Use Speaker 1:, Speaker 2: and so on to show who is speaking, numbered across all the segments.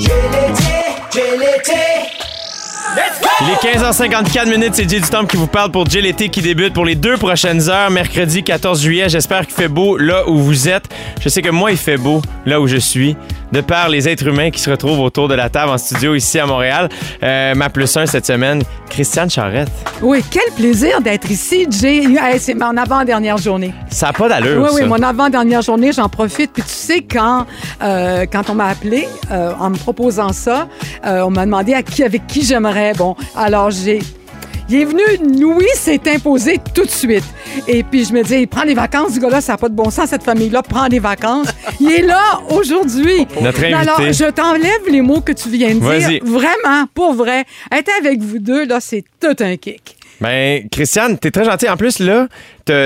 Speaker 1: J'ai l'été, j'ai l'été.
Speaker 2: Il est 15h54 minutes, c'est Jay du Temple qui vous parle pour Jay l'été qui débute pour les deux prochaines heures, mercredi 14 juillet. J'espère qu'il fait beau là où vous êtes. Je sais que moi, il fait beau là où je suis, de par les êtres humains qui se retrouvent autour de la table en studio ici à Montréal. Euh, ma plus un cette semaine, Christiane Charrette.
Speaker 3: Oui, quel plaisir d'être ici, Jay. Hey, c'est mon avant-dernière journée.
Speaker 2: Ça n'a pas d'allure,
Speaker 3: Oui, oui,
Speaker 2: ça.
Speaker 3: mon avant-dernière journée, j'en profite. Puis tu sais, quand, euh, quand on m'a appelé euh, en me proposant ça, euh, on m'a demandé à qui, avec qui j'aimerais. Bon, alors j'ai. Il est venu, Louis s'est imposé tout de suite. Et puis je me dis, il prend des vacances, ce gars-là, ça n'a pas de bon sens, cette famille-là prend des vacances. Il est là aujourd'hui.
Speaker 2: Notre invité.
Speaker 3: Alors, je t'enlève les mots que tu viens de
Speaker 2: Vas-y.
Speaker 3: dire. Vraiment, pour vrai. Être avec vous deux, là, c'est tout un kick.
Speaker 2: Ben, Christiane, t'es très gentille. En plus, là,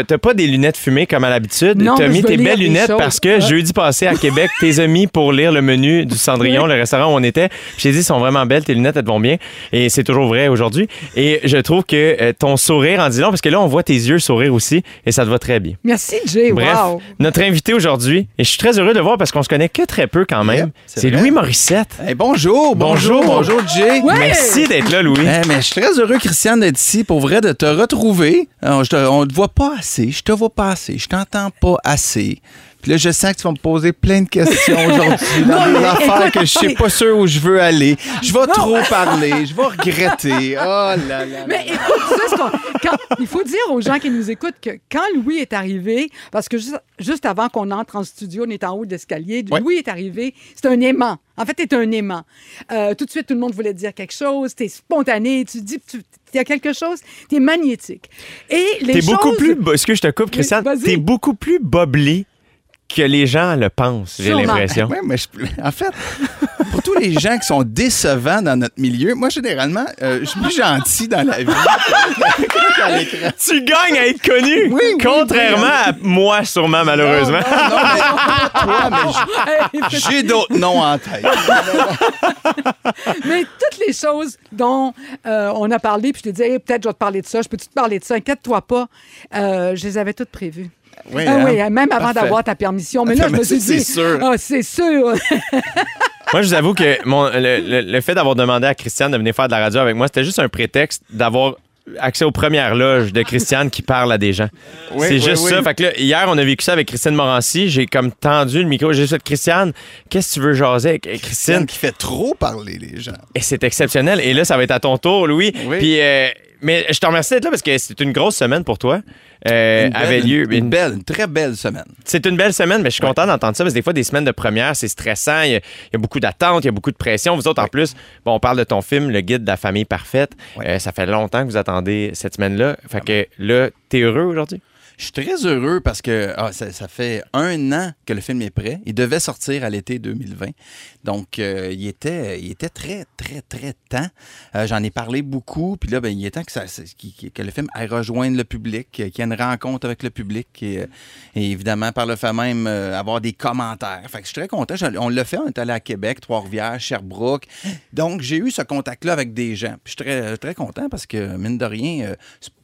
Speaker 2: t'as pas des lunettes fumées comme à l'habitude.
Speaker 3: Non,
Speaker 2: T'as mis tes belles lunettes
Speaker 3: choses.
Speaker 2: parce que
Speaker 3: Ah.
Speaker 2: jeudi passé à Québec, t'es as mis pour lire le menu du Cendrillon, le restaurant où on était. Puis J'ai dit, elles sont vraiment belles, tes lunettes, elles te vont bien. Et c'est toujours vrai aujourd'hui. Et je trouve que euh, ton sourire en dit long, parce que là, on voit tes yeux sourire aussi, et ça te va très bien.
Speaker 3: Merci, Jay.
Speaker 2: Bref,
Speaker 3: Wow.
Speaker 2: notre invité aujourd'hui, et je suis très heureux de le voir parce qu'on se connaît que très peu quand même,
Speaker 4: Yep, c'est.
Speaker 2: Louis Morissette.
Speaker 4: Hey, bonjour, bonjour,
Speaker 2: Bonjour.
Speaker 4: bonjour, Jay.
Speaker 3: Ouais.
Speaker 2: Merci d'être là, Louis.
Speaker 4: Eh, mais je suis très heureux, Christiane, d'être ici. Pour vrai, de te retrouver. Alors, je te- on te voit pas assez. Je te vois pas assez. Je t'entends pas assez. Puis là, je sens que tu vas me poser plein de questions aujourd'hui dans des affaires
Speaker 3: écoute,
Speaker 4: que je sais pas sûr où je veux aller. Je vais trop parler. Je vais regretter. Oh là là. là
Speaker 3: Mais
Speaker 4: là.
Speaker 3: écoute, tu sais ce qu'on- quand- il faut dire aux gens qui nous écoutent que quand Louis est arrivé, parce que juste, juste avant qu'on entre en studio, on est en haut de l'escalier,
Speaker 4: Ouais.
Speaker 3: Louis est arrivé, c'est un aimant. En fait, t'es un aimant. Euh, tout de suite, tout le monde voulait dire quelque chose, t'es spontané, tu dis, tu, il y a quelque chose, t'es magnétique. Et les
Speaker 2: T'es beaucoup plus. bo- Est-ce que je te coupe, Christiane? T'es beaucoup plus boblé que les gens le pensent, j'ai l'impression.
Speaker 4: Ouais, mais je- en fait, pour tous les gens qui sont décevants dans notre milieu, moi, généralement, euh, je suis plus gentil dans la vie.
Speaker 2: Tu gagnes à être connu,
Speaker 4: Oui, oui,
Speaker 2: contrairement
Speaker 4: oui.
Speaker 2: à moi, sûrement, malheureusement.
Speaker 4: Non, mais pas toi, mais j'- j'ai d'autres noms en tête.
Speaker 3: Mais toutes les choses dont euh, on a parlé, puis je te dis, Hey, peut-être je vais te parler de ça, je peux-tu te parler de ça, inquiète-toi pas, euh, je les avais toutes prévues.
Speaker 4: Oui,
Speaker 3: Ah
Speaker 4: hein?
Speaker 3: oui, même avant d'avoir ta permission. Mais là, je me suis
Speaker 4: c'est
Speaker 3: dit.
Speaker 4: sûr.
Speaker 3: Ah, c'est sûr.
Speaker 2: Moi, je vous avoue que mon, le, le- le fait d'avoir demandé à Christiane de venir faire de la radio avec moi, c'était juste un prétexte d'avoir accès aux premières loges de Christiane qui parle à des gens.
Speaker 4: Oui,
Speaker 2: c'est
Speaker 4: oui,
Speaker 2: juste
Speaker 4: oui.
Speaker 2: ça. Fait que là, hier, on a vécu ça avec Christine Morancy. J'ai comme tendu le micro. J'ai juste fait Christiane, qu'est-ce que tu veux jaser avec
Speaker 4: Christiane
Speaker 2: Christine?
Speaker 4: qui fait trop parler les gens.
Speaker 2: Et c'est exceptionnel. Et là, ça va être à ton tour, Louis.
Speaker 4: Oui.
Speaker 2: Puis, euh, mais je te remercie d'être là parce que c'est une grosse semaine pour toi. Euh,
Speaker 4: Une belle-
Speaker 2: avait lieu.
Speaker 4: Une, belle, une très belle semaine.
Speaker 2: C'est une belle semaine, mais je suis content d'entendre ça parce que des fois, des semaines de première, c'est stressant. Il y, a, il y a beaucoup d'attentes, il y a beaucoup de pression. Vous autres, en plus, bon, on parle de ton film, Le Guide de la famille parfaite. Euh, ça fait longtemps que vous attendez cette semaine-là. Fait que là, t'es heureux aujourd'hui?
Speaker 4: Je suis très heureux parce que ah, ça, fait un an que le film est prêt. Il devait sortir à l'été 2020. Donc, euh, il, était, était très, très, très temps. Euh, J'en ai parlé beaucoup. Puis là, ben, il est temps que, le film aille rejoindre le public, qu'il y ait une rencontre avec le public et, euh, évidemment, par le fait même, euh, avoir des commentaires. Fait que je suis très content. On l'a fait. On est allé à Québec, Trois-Rivières, Sherbrooke. Donc, j'ai eu ce contact-là avec des gens. Je suis très, très content parce que, mine de rien, euh,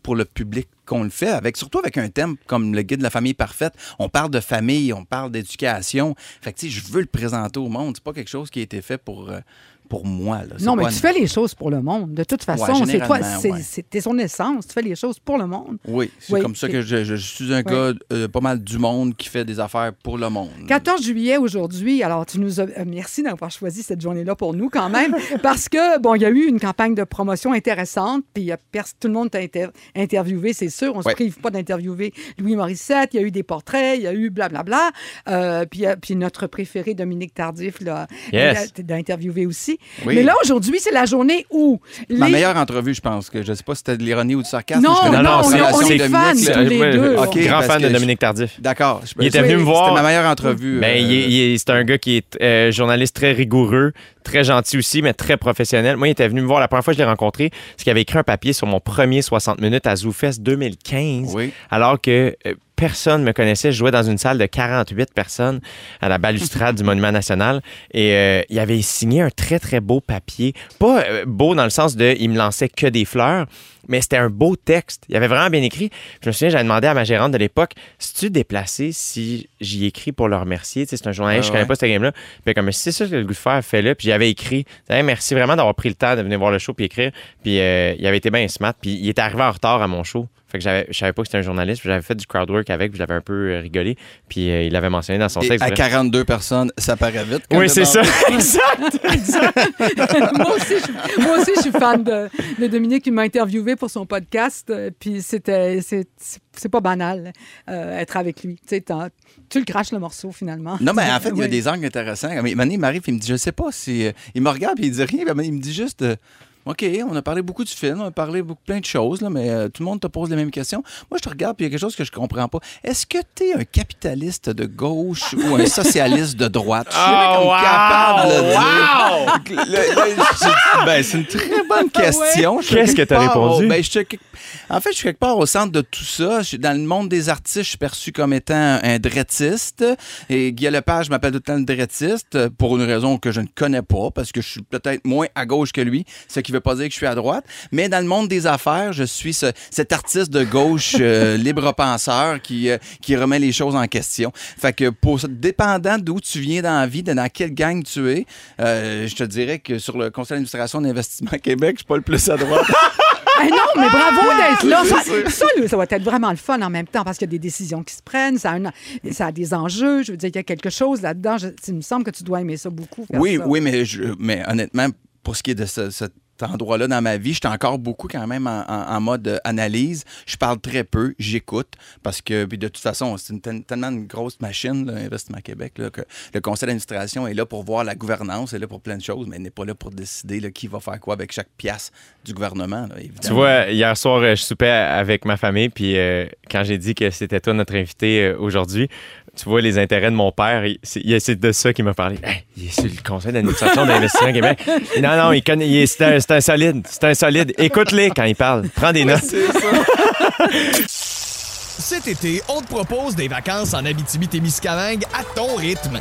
Speaker 4: pour le public qu'on le fait, avec, surtout avec un thème comme le guide de la famille parfaite. On parle de famille, on parle d'éducation. Fait que, je veux le présenter au monde. C'est pas quelque chose qui a été fait pour, euh, pour moi. Là.
Speaker 3: Non, mais tu
Speaker 4: une-
Speaker 3: fais les choses pour le monde. De toute façon, c'est toi, c'est
Speaker 4: ouais.
Speaker 3: son essence. Tu fais les choses pour le monde.
Speaker 4: Oui, c'est
Speaker 3: Oui,
Speaker 4: comme ça que je, je suis un gars euh, pas mal du monde qui fait des affaires pour le monde.
Speaker 3: 14 juillet aujourd'hui, alors tu nous as, euh, merci d'avoir choisi cette journée-là pour nous quand même, parce que bon, il y a eu une campagne de promotion intéressante, puis y a pers- tout le monde t'a inter- interviewé, c'est sûr, on se
Speaker 4: Ouais.
Speaker 3: prive pas d'interviewer Louis Morissette, il y a eu des portraits, il y a eu blablabla, euh, puis, euh, puis notre préféré Dominique Tardif là,
Speaker 2: Yes.
Speaker 3: euh, d'interviewer aussi.
Speaker 4: Oui.
Speaker 3: Mais là, aujourd'hui, c'est la journée où
Speaker 4: Ma
Speaker 3: les-
Speaker 4: meilleure entrevue, je pense. que Je sais pas si c'était de l'ironie ou du sarcasme.
Speaker 3: Non,
Speaker 4: mais je connais
Speaker 3: non,
Speaker 4: la
Speaker 3: on est- fans tous les
Speaker 2: Ouais,
Speaker 3: deux.
Speaker 4: OK,
Speaker 2: grand fan de
Speaker 4: que
Speaker 2: Dominique Tardif.
Speaker 4: D'accord.
Speaker 2: Il était venu me voir.
Speaker 4: C'était ma meilleure entrevue.
Speaker 2: Ben,
Speaker 4: euh,
Speaker 2: c'est un gars qui est euh, journaliste très rigoureux, très gentil aussi, mais très professionnel. Moi, il était venu me voir la première fois que je l'ai rencontré, c'est qu'il avait écrit un papier sur mon premier 60 minutes à ZooFest 2015,
Speaker 4: Oui.
Speaker 2: alors que euh, personne me connaissait. Je jouais dans une salle de 48 personnes à la balustrade du Monument National et euh, il avait signé un très, très beau papier. Pas euh, beau dans le sens de il me lançait que des fleurs, mais c'était un beau texte. Il avait vraiment bien écrit. Je me souviens, j'avais demandé à ma gérante de l'époque si tu déplacé si j'y écris pour le remercier? Tu sais, c'est un journaliste,
Speaker 4: Ah
Speaker 2: je connais
Speaker 4: ouais.
Speaker 2: pas cette game-là. Puis comme si c'est ça que le goût de faire, fais-le. Puis j'avais écrit. Hey, merci vraiment d'avoir pris le temps de venir voir le show puis écrire. Puis euh, il avait été bien smart. Puis il était arrivé en retard à mon show. Fait que j'avais, je savais pas que c'était un journaliste. J'avais fait du crowdwork avec. Puis j'avais un peu euh, rigolé. Puis euh, il l'avait mentionné dans son
Speaker 4: Et
Speaker 2: texte.
Speaker 4: à
Speaker 2: bref.
Speaker 4: 42 personnes, ça paraît vite. quand
Speaker 2: Oui, c'est ça. exact.
Speaker 3: moi, aussi, je, moi aussi, je suis fan de, de Dominique. Il m'a interviewé pour son podcast. euh, Puis c'était, c'est, pas banal euh, être avec lui. Tu sais, tu le craches le morceau finalement.
Speaker 4: Non, mais en fait, il y a
Speaker 3: Oui.
Speaker 4: des angles intéressants. Mais Mané, il m'arrive, il me dit, je sais pas si. euh, Il me regarde et il dit rien. mais Il me dit juste. OK, on a parlé beaucoup du film, on a parlé beaucoup plein de choses, là, mais euh, tout le monde te pose les mêmes questions. Moi, je te regarde puis il y a quelque chose que je comprends pas. Est-ce que tu es un capitaliste de gauche ou un socialiste de droite? Je suis
Speaker 2: Oh, wow!
Speaker 4: capable de le
Speaker 2: Wow!
Speaker 4: dire. Le- ben, c'est une très bonne question. Je suis
Speaker 2: Qu'est-ce que
Speaker 4: part au-
Speaker 2: répondu?
Speaker 4: ben, je En fait, je suis quelque part au centre de tout ça. Je suis dans le monde des artistes, je suis perçu comme étant un drettiste. Et Guy Lepage m'appelle tout le temps le drettiste euh, pour une raison que je ne connais pas, parce que je suis peut-être moins à gauche que lui, ce qui veut pas dire que je suis à droite. Mais dans le monde des affaires, je suis ce- cet artiste de gauche euh, libre penseur qui, euh, qui remet les choses en question. Fait que pour dépendant d'où tu viens dans la vie, de dans quelle gang tu es, euh, je te dirais que sur le conseil d'administration d'investissement Québec, je suis pas le plus à droite.
Speaker 3: Eh non, mais bravo d'être là. Ça, ça, va être vraiment le fun en même temps parce qu'il y a des décisions qui se prennent, ça a, un- ça a des enjeux. Je veux dire, il y a quelque chose là-dedans. Je- il me semble que tu dois aimer ça beaucoup.
Speaker 4: Oui,
Speaker 3: ça.
Speaker 4: oui, mais, je- mais honnêtement, pour ce qui est de ce- cet endroit-là dans ma vie, j'étais encore beaucoup quand même en, mode euh, analyse. Je parle très peu, j'écoute, parce que puis de toute façon, c'est une, tel- tellement une grosse machine, là, Investissement Québec, que le conseil d'administration est là pour voir la gouvernance, est là pour plein de choses, mais n'est pas là pour décider qui va faire quoi avec chaque pièce du gouvernement, évidemment.
Speaker 2: Tu vois, hier soir, euh, je soupais avec ma famille, puis euh, quand j'ai dit que c'était toi notre invité aujourd'hui, tu vois les intérêts de mon père, il- c'est de ça qu'il m'a parlé. Hey, il est sur le conseil d'administration d'investissement Québec. Non, non, il connaît, il est- c'est un, c'est un solide, c'est un solide. Écoute-les quand il parle, prends des notes.
Speaker 5: Cet été, on te propose des vacances en Abitibi-Témiscamingue à ton rythme.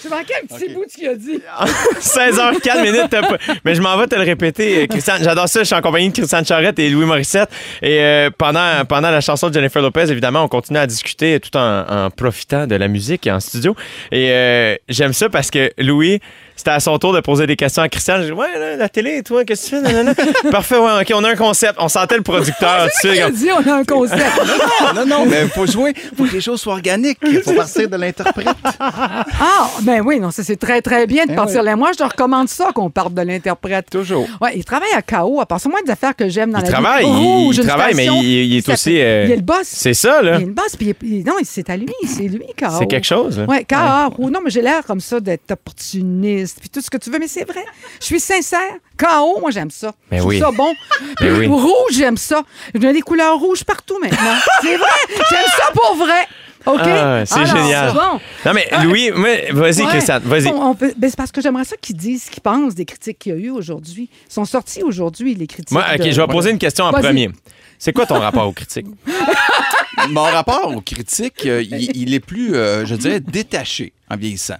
Speaker 3: Tu manquais un petit bout de ce qu'il a dit.
Speaker 2: 16h04 minutes. t'as pas- Mais je m'en vais te le répéter, euh, Christian. J'adore ça. Je suis en compagnie de Christian Charette et Louis Morissette. Et euh, pendant, pendant la chanson de Jennifer Lopez, évidemment, on continue à discuter tout en, en profitant de la musique en studio. Et euh, j'aime ça parce que Louis, c'était à son tour de poser des questions à Christian. J'ai dit, ouais, là, la télé, toi, qu'est-ce que tu fais? Nanana. Parfait, ouais, OK, on a un concept. On sentait le producteur. tu sais,
Speaker 3: Il a
Speaker 2: comme-
Speaker 3: dit, on a un concept.
Speaker 4: Non, non, mais il faut jouer, faut que les choses soient organiques. Il faut partir de l'interprète.
Speaker 3: Ah, ben oui, non, ça c'est très, très bien de
Speaker 4: Eh
Speaker 3: partir
Speaker 4: oui.
Speaker 3: là. Moi, je te recommande ça qu'on parte de l'interprète.
Speaker 4: Toujours.
Speaker 3: Ouais, il travaille à KO. À part ça, moi, des affaires que j'aime dans
Speaker 2: Il
Speaker 3: la
Speaker 2: travaille,
Speaker 3: vie.
Speaker 2: il- il travaille, mais il- il est aussi, euh,
Speaker 3: Il est le boss.
Speaker 2: C'est ça,
Speaker 3: Il
Speaker 2: là.
Speaker 3: est le boss, puis il est- non, c'est à lui, c'est lui, KO.
Speaker 2: C'est quelque chose, là.
Speaker 3: Oui, KO. Rouge. Non, mais j'ai l'air comme ça d'être opportuniste, puis tout ce que tu veux, mais c'est vrai. Je suis sincère. KO, moi, j'aime ça.
Speaker 2: Ben
Speaker 3: je trouve
Speaker 2: oui.
Speaker 3: ça bon.
Speaker 2: Ben oui.
Speaker 3: Rouge, j'aime ça. Je mets des couleurs rouges partout maintenant. c'est vrai. J'aime ça pour vrai. OK?
Speaker 2: Ah, c'est génial.
Speaker 3: Bon.
Speaker 2: Non, mais Louis, moi, vas-y,
Speaker 3: Ouais.
Speaker 2: Christian, vas-y.
Speaker 3: Ben, c'est parce que j'aimerais ça qu'ils disent ce qu'ils pensent des critiques qu'il y a eu aujourd'hui. Ils sont sortis aujourd'hui, les critiques.
Speaker 2: Moi, OK,
Speaker 3: de-
Speaker 2: je vais poser une question en premier. C'est quoi ton rapport aux critiques?
Speaker 4: Mon rapport aux critiques, euh, il, il est plus, euh, je dirais, détaché en vieillissant.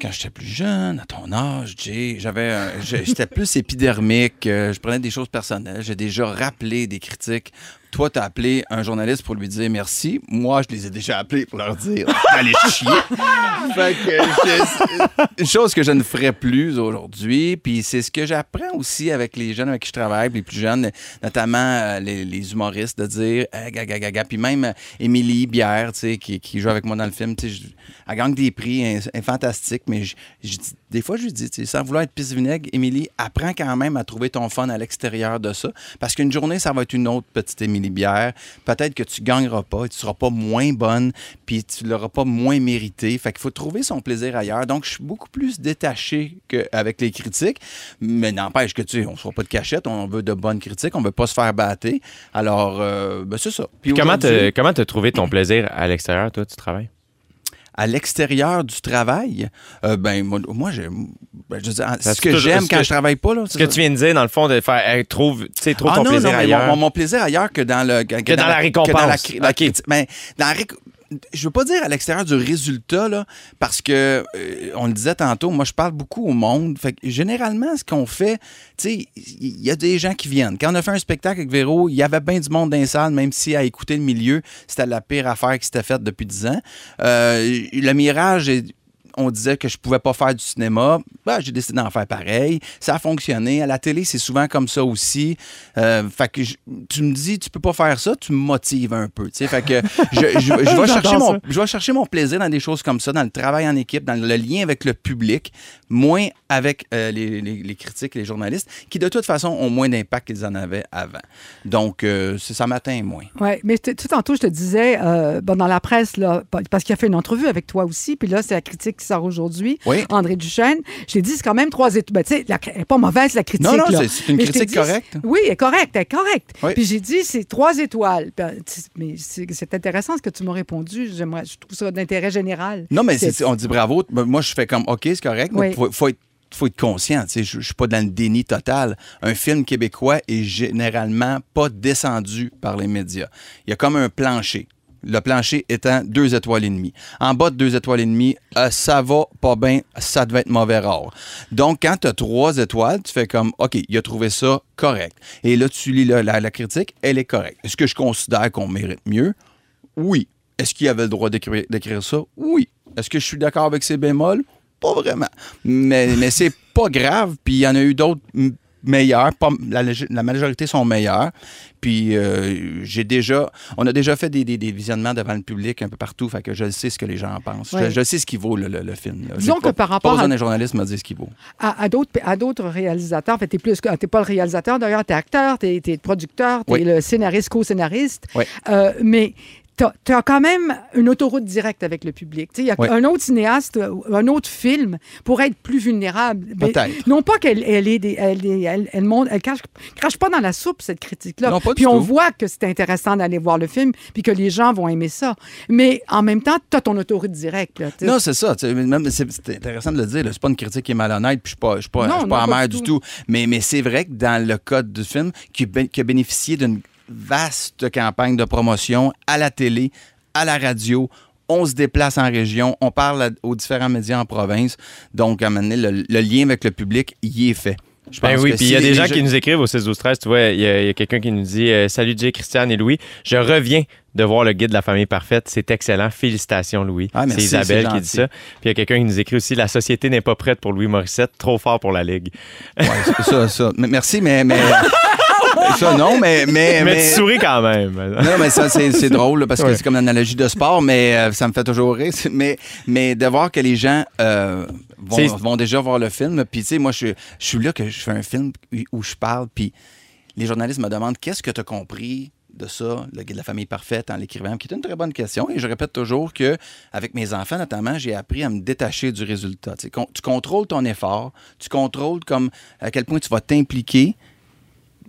Speaker 4: Quand j'étais plus jeune, à ton âge, j'avais, j'étais plus épidermique. euh, je prenais des choses personnelles. J'ai déjà rappelé des critiques toi, t'as appelé un journaliste pour lui dire merci. Moi, je les ai déjà appelés pour leur dire d'aller chier. fait que une chose que je ne ferai plus aujourd'hui. Puis c'est ce que j'apprends aussi avec les jeunes avec qui je travaille, les plus jeunes, notamment euh, les, humoristes, de dire gaga, gaga. Puis même euh, Émilie Bière, qui, qui joue avec moi dans le film, tu sais, elle gagne des prix, elle, elle est fantastique, mais je- je dis- des fois, je lui dis, tu sans vouloir être pisse vinaigre, Émilie, apprends quand même à trouver ton fun à l'extérieur de ça. Parce qu'une journée, ça va être une autre petite Émilie Bière. Peut-être que tu gagneras pas, et tu seras pas moins bonne, puis tu l'auras pas moins mérité. Fait qu'il faut trouver son plaisir ailleurs. Donc, je suis beaucoup plus détaché qu'avec les critiques. Mais n'empêche que, tu sais, on ne sera pas de cachette, on veut de bonnes critiques, on veut pas se faire battre. Alors, euh, ben, c'est ça. Puis
Speaker 2: Comment comment t'as trouvé ton plaisir à l'extérieur, toi, tu travailles?
Speaker 4: À l'extérieur du travail, euh, ben moi, ben, je
Speaker 2: Ça,
Speaker 4: ce que
Speaker 2: c'est
Speaker 4: j'aime quand
Speaker 2: que-
Speaker 4: je travaille pas là,
Speaker 2: Ce que tu viens de dire, dans le fond, de faire hey, trouve, tu sais, trouve
Speaker 4: ah
Speaker 2: ton
Speaker 4: non,
Speaker 2: plaisir
Speaker 4: non,
Speaker 2: ailleurs.
Speaker 4: Mon, mon plaisir ailleurs que dans le que,
Speaker 2: dans la récompense.
Speaker 4: que dans la, dans réc- je veux pas dire à l'extérieur du résultat là, parce que euh, on le disait tantôt, moi je parle beaucoup au monde. Fait généralement ce qu'on fait, tu il y a des gens qui viennent. Quand on a fait un spectacle avec Véro, il y avait bien du monde dans les salles, même si à écouter le milieu, c'était la pire affaire qui s'était faite depuis 10 ans. Euh, le mirage est on disait que je pouvais pas faire du cinéma. Ben, j'ai décidé d'en faire pareil. Ça a fonctionné. À la télé, c'est souvent comme ça aussi. Euh, fait que je- tu me dis, tu peux pas faire ça, tu me motives un peu. Fait que je, je- je vais chercher mon, je vais chercher mon plaisir dans des choses comme ça, dans le travail en équipe, dans le lien avec le public, moins avec euh, les, les- les critiques et les journalistes, qui de toute façon ont moins d'impact qu'ils en avaient avant. Donc, euh, ça m'atteint moins.
Speaker 3: Oui, mais tout tantôt, je te disais, bon, dans la presse, là, pa- parce qu'il a fait une entrevue avec toi aussi, puis là, c'est la critique qui sort aujourd'hui,
Speaker 4: Oui.
Speaker 3: André Duchesne. Je t'ai dit, c'est quand même trois étoiles. Ben, tu sais, elle n'est pas mauvaise, la critique.
Speaker 4: Non, non, c'est- une
Speaker 3: Mais
Speaker 4: critique correcte.
Speaker 3: Oui, elle est correcte, elle est correcte.
Speaker 4: Oui.
Speaker 3: Puis j'ai dit, c'est trois étoiles. Tu- mais c'est intéressant ce que tu m'as répondu. Je trouve ça d'intérêt général.
Speaker 4: Non, mais on dit bravo. Ben, Moi, je fais comme OK, c'est correct, mais
Speaker 3: Oui.
Speaker 4: faut, faut être faut être conscient, je, je suis pas dans le déni total. Un film québécois est généralement pas descendu par les médias. Il y a comme un plancher. Le plancher étant deux étoiles et demie. En bas de deux étoiles et demie, euh, ça va pas bien, ça devait être mauvais rare. Donc, quand tu as trois étoiles, tu fais comme, OK, il a trouvé ça correct. Et là, tu lis la, critique, elle est correcte. Est-ce que je considère qu'on mérite mieux? Oui. Est-ce qu'il avait le droit d'écrire ça? Oui. Est-ce que je suis d'accord avec ses bémols? Pas vraiment. Mais, mais c'est pas grave. Puis il y en a eu d'autres meilleurs. Pas- la, majorité sont meilleurs. Puis euh, j'ai déjà, on a déjà fait des, des- des visionnements devant le public un peu partout. Fait que je sais ce que les gens en pensent.
Speaker 3: Ouais.
Speaker 4: Je, je sais ce qui vaut le, le- le film. là.
Speaker 3: Disons que
Speaker 4: pas-
Speaker 3: par
Speaker 4: Pas
Speaker 3: rapport
Speaker 4: besoin
Speaker 3: à-
Speaker 4: d'un journaliste me dire ce qui vaut.
Speaker 3: à, d'autres à d'autres réalisateurs. En fait, t'es plus t'es pas le réalisateur d'ailleurs, t'es acteur, t'es es producteur, t'es
Speaker 4: Oui.
Speaker 3: le scénariste, co-scénariste.
Speaker 4: Oui.
Speaker 3: Euh, mais tu as quand même une autoroute directe avec le public. Il y a
Speaker 4: Oui.
Speaker 3: un autre cinéaste, ou un autre film pourrait être plus vulnérable. Mais
Speaker 4: Peut-être.
Speaker 3: Non pas qu'elle elle est des- elle, elle, elle monte, elle crache, crache pas dans la soupe cette critique-là. Puis on
Speaker 4: tout.
Speaker 3: voit que c'est intéressant d'aller voir le film, puis que les gens vont aimer ça. Mais en même temps, tu as ton autoroute directe. là.
Speaker 4: Non, c'est ça. C'est intéressant de le dire. C'est pas une critique qui est malhonnête, puis je suis pas, je suis pas,
Speaker 3: Non,
Speaker 4: je suis pas
Speaker 3: non, pas
Speaker 4: amer
Speaker 3: du tout.
Speaker 4: tout. Mais, mais c'est vrai que dans le code du film, qui a bénéficié d'une vaste campagne de promotion à la télé, à la radio, on se déplace en région, on parle à- aux différents médias en province. Donc, à un moment donné, le, le lien avec le public, y est fait. Je
Speaker 2: Ben
Speaker 4: pense
Speaker 2: oui,
Speaker 4: que
Speaker 2: puis il
Speaker 4: si
Speaker 2: y a des gens qui nous écrivent au 6 12 13 Tu vois, il y a, quelqu'un qui nous dit euh, Salut Jay, Christiane et Louis. Je reviens de voir le guide de la famille parfaite. C'est excellent. Félicitations, Louis.
Speaker 4: Ah,
Speaker 2: c'est Isabelle qui dit ça. Puis il y a quelqu'un qui nous écrit aussi La société n'est pas prête pour Louis Morissette. Trop fort pour la Ligue.
Speaker 4: Ouais, ça, ça. Merci, mais. mais ça, non, mais. Mais,
Speaker 2: Mais, tu souris quand même.
Speaker 4: Non, mais ça, c'est c'est drôle là, parce que
Speaker 2: Ouais.
Speaker 4: c'est comme l'analogie de sport, mais euh, ça me fait toujours rire. Mais, mais de voir que les gens euh, vont, vont déjà voir le film. Puis, tu sais, moi, je, je suis là que je fais un film où je parle, puis les journalistes me demandent qu'est-ce que tu as compris de ça, le guide de la famille parfaite en l'écrivant, qui est une très bonne question. Et je répète toujours que avec mes enfants, notamment, j'ai appris à me détacher du résultat. Tu sais, con- tu contrôles ton effort, tu contrôles comme à quel point tu vas t'impliquer,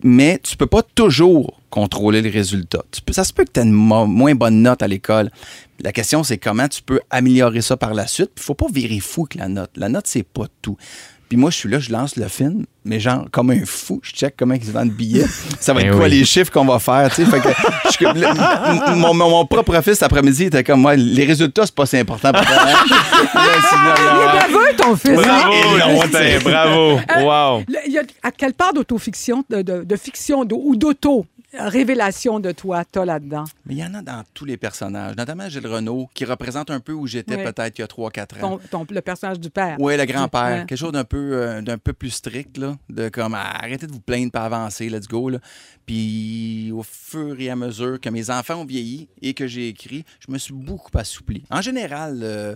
Speaker 4: mais tu peux pas toujours contrôler le résultat. Tu peux, ça se peut que tu aies une mo- moins bonne note à l'école. La question, c'est comment tu peux améliorer ça par la suite. Il faut pas virer fou avec la note. La note, c'est pas tout. Puis moi, je suis là, je lance le film, mais genre, comme un fou, je check comment ils se vendent de billets. Ça va
Speaker 2: Ben
Speaker 4: être quoi
Speaker 2: oui.
Speaker 4: les chiffres qu'on va faire, tu sais? Fait que je le- mon, mon- mon propre fils cet après-midi était comme moi, les résultats, c'est pas si important pour toi. hein? Là, c'est-
Speaker 3: Il est baveux, ton fils. hein?
Speaker 2: Bravo,
Speaker 4: c'est-
Speaker 2: bravo. Wow.
Speaker 3: Le- Il y a à quelle part d'autofiction, de, de, de fiction ou d'auto? Révélation de toi t'as là-dedans?
Speaker 4: Mais il y en a dans tous les personnages, notamment Gilles Renault, qui représente un peu où j'étais peut-être il y a 3-4 ans.
Speaker 3: Ton, ton- le personnage du père.
Speaker 4: Oui, le grand-père. Quelque chose d'un peu, euh, d'un peu plus strict, là. De comme, ah, arrêtez de vous plaindre, pas avancer, let's go, là. Puis, au fur et à mesure que mes enfants ont vieilli et que j'ai écrit, je me suis beaucoup assoupli. En général, euh,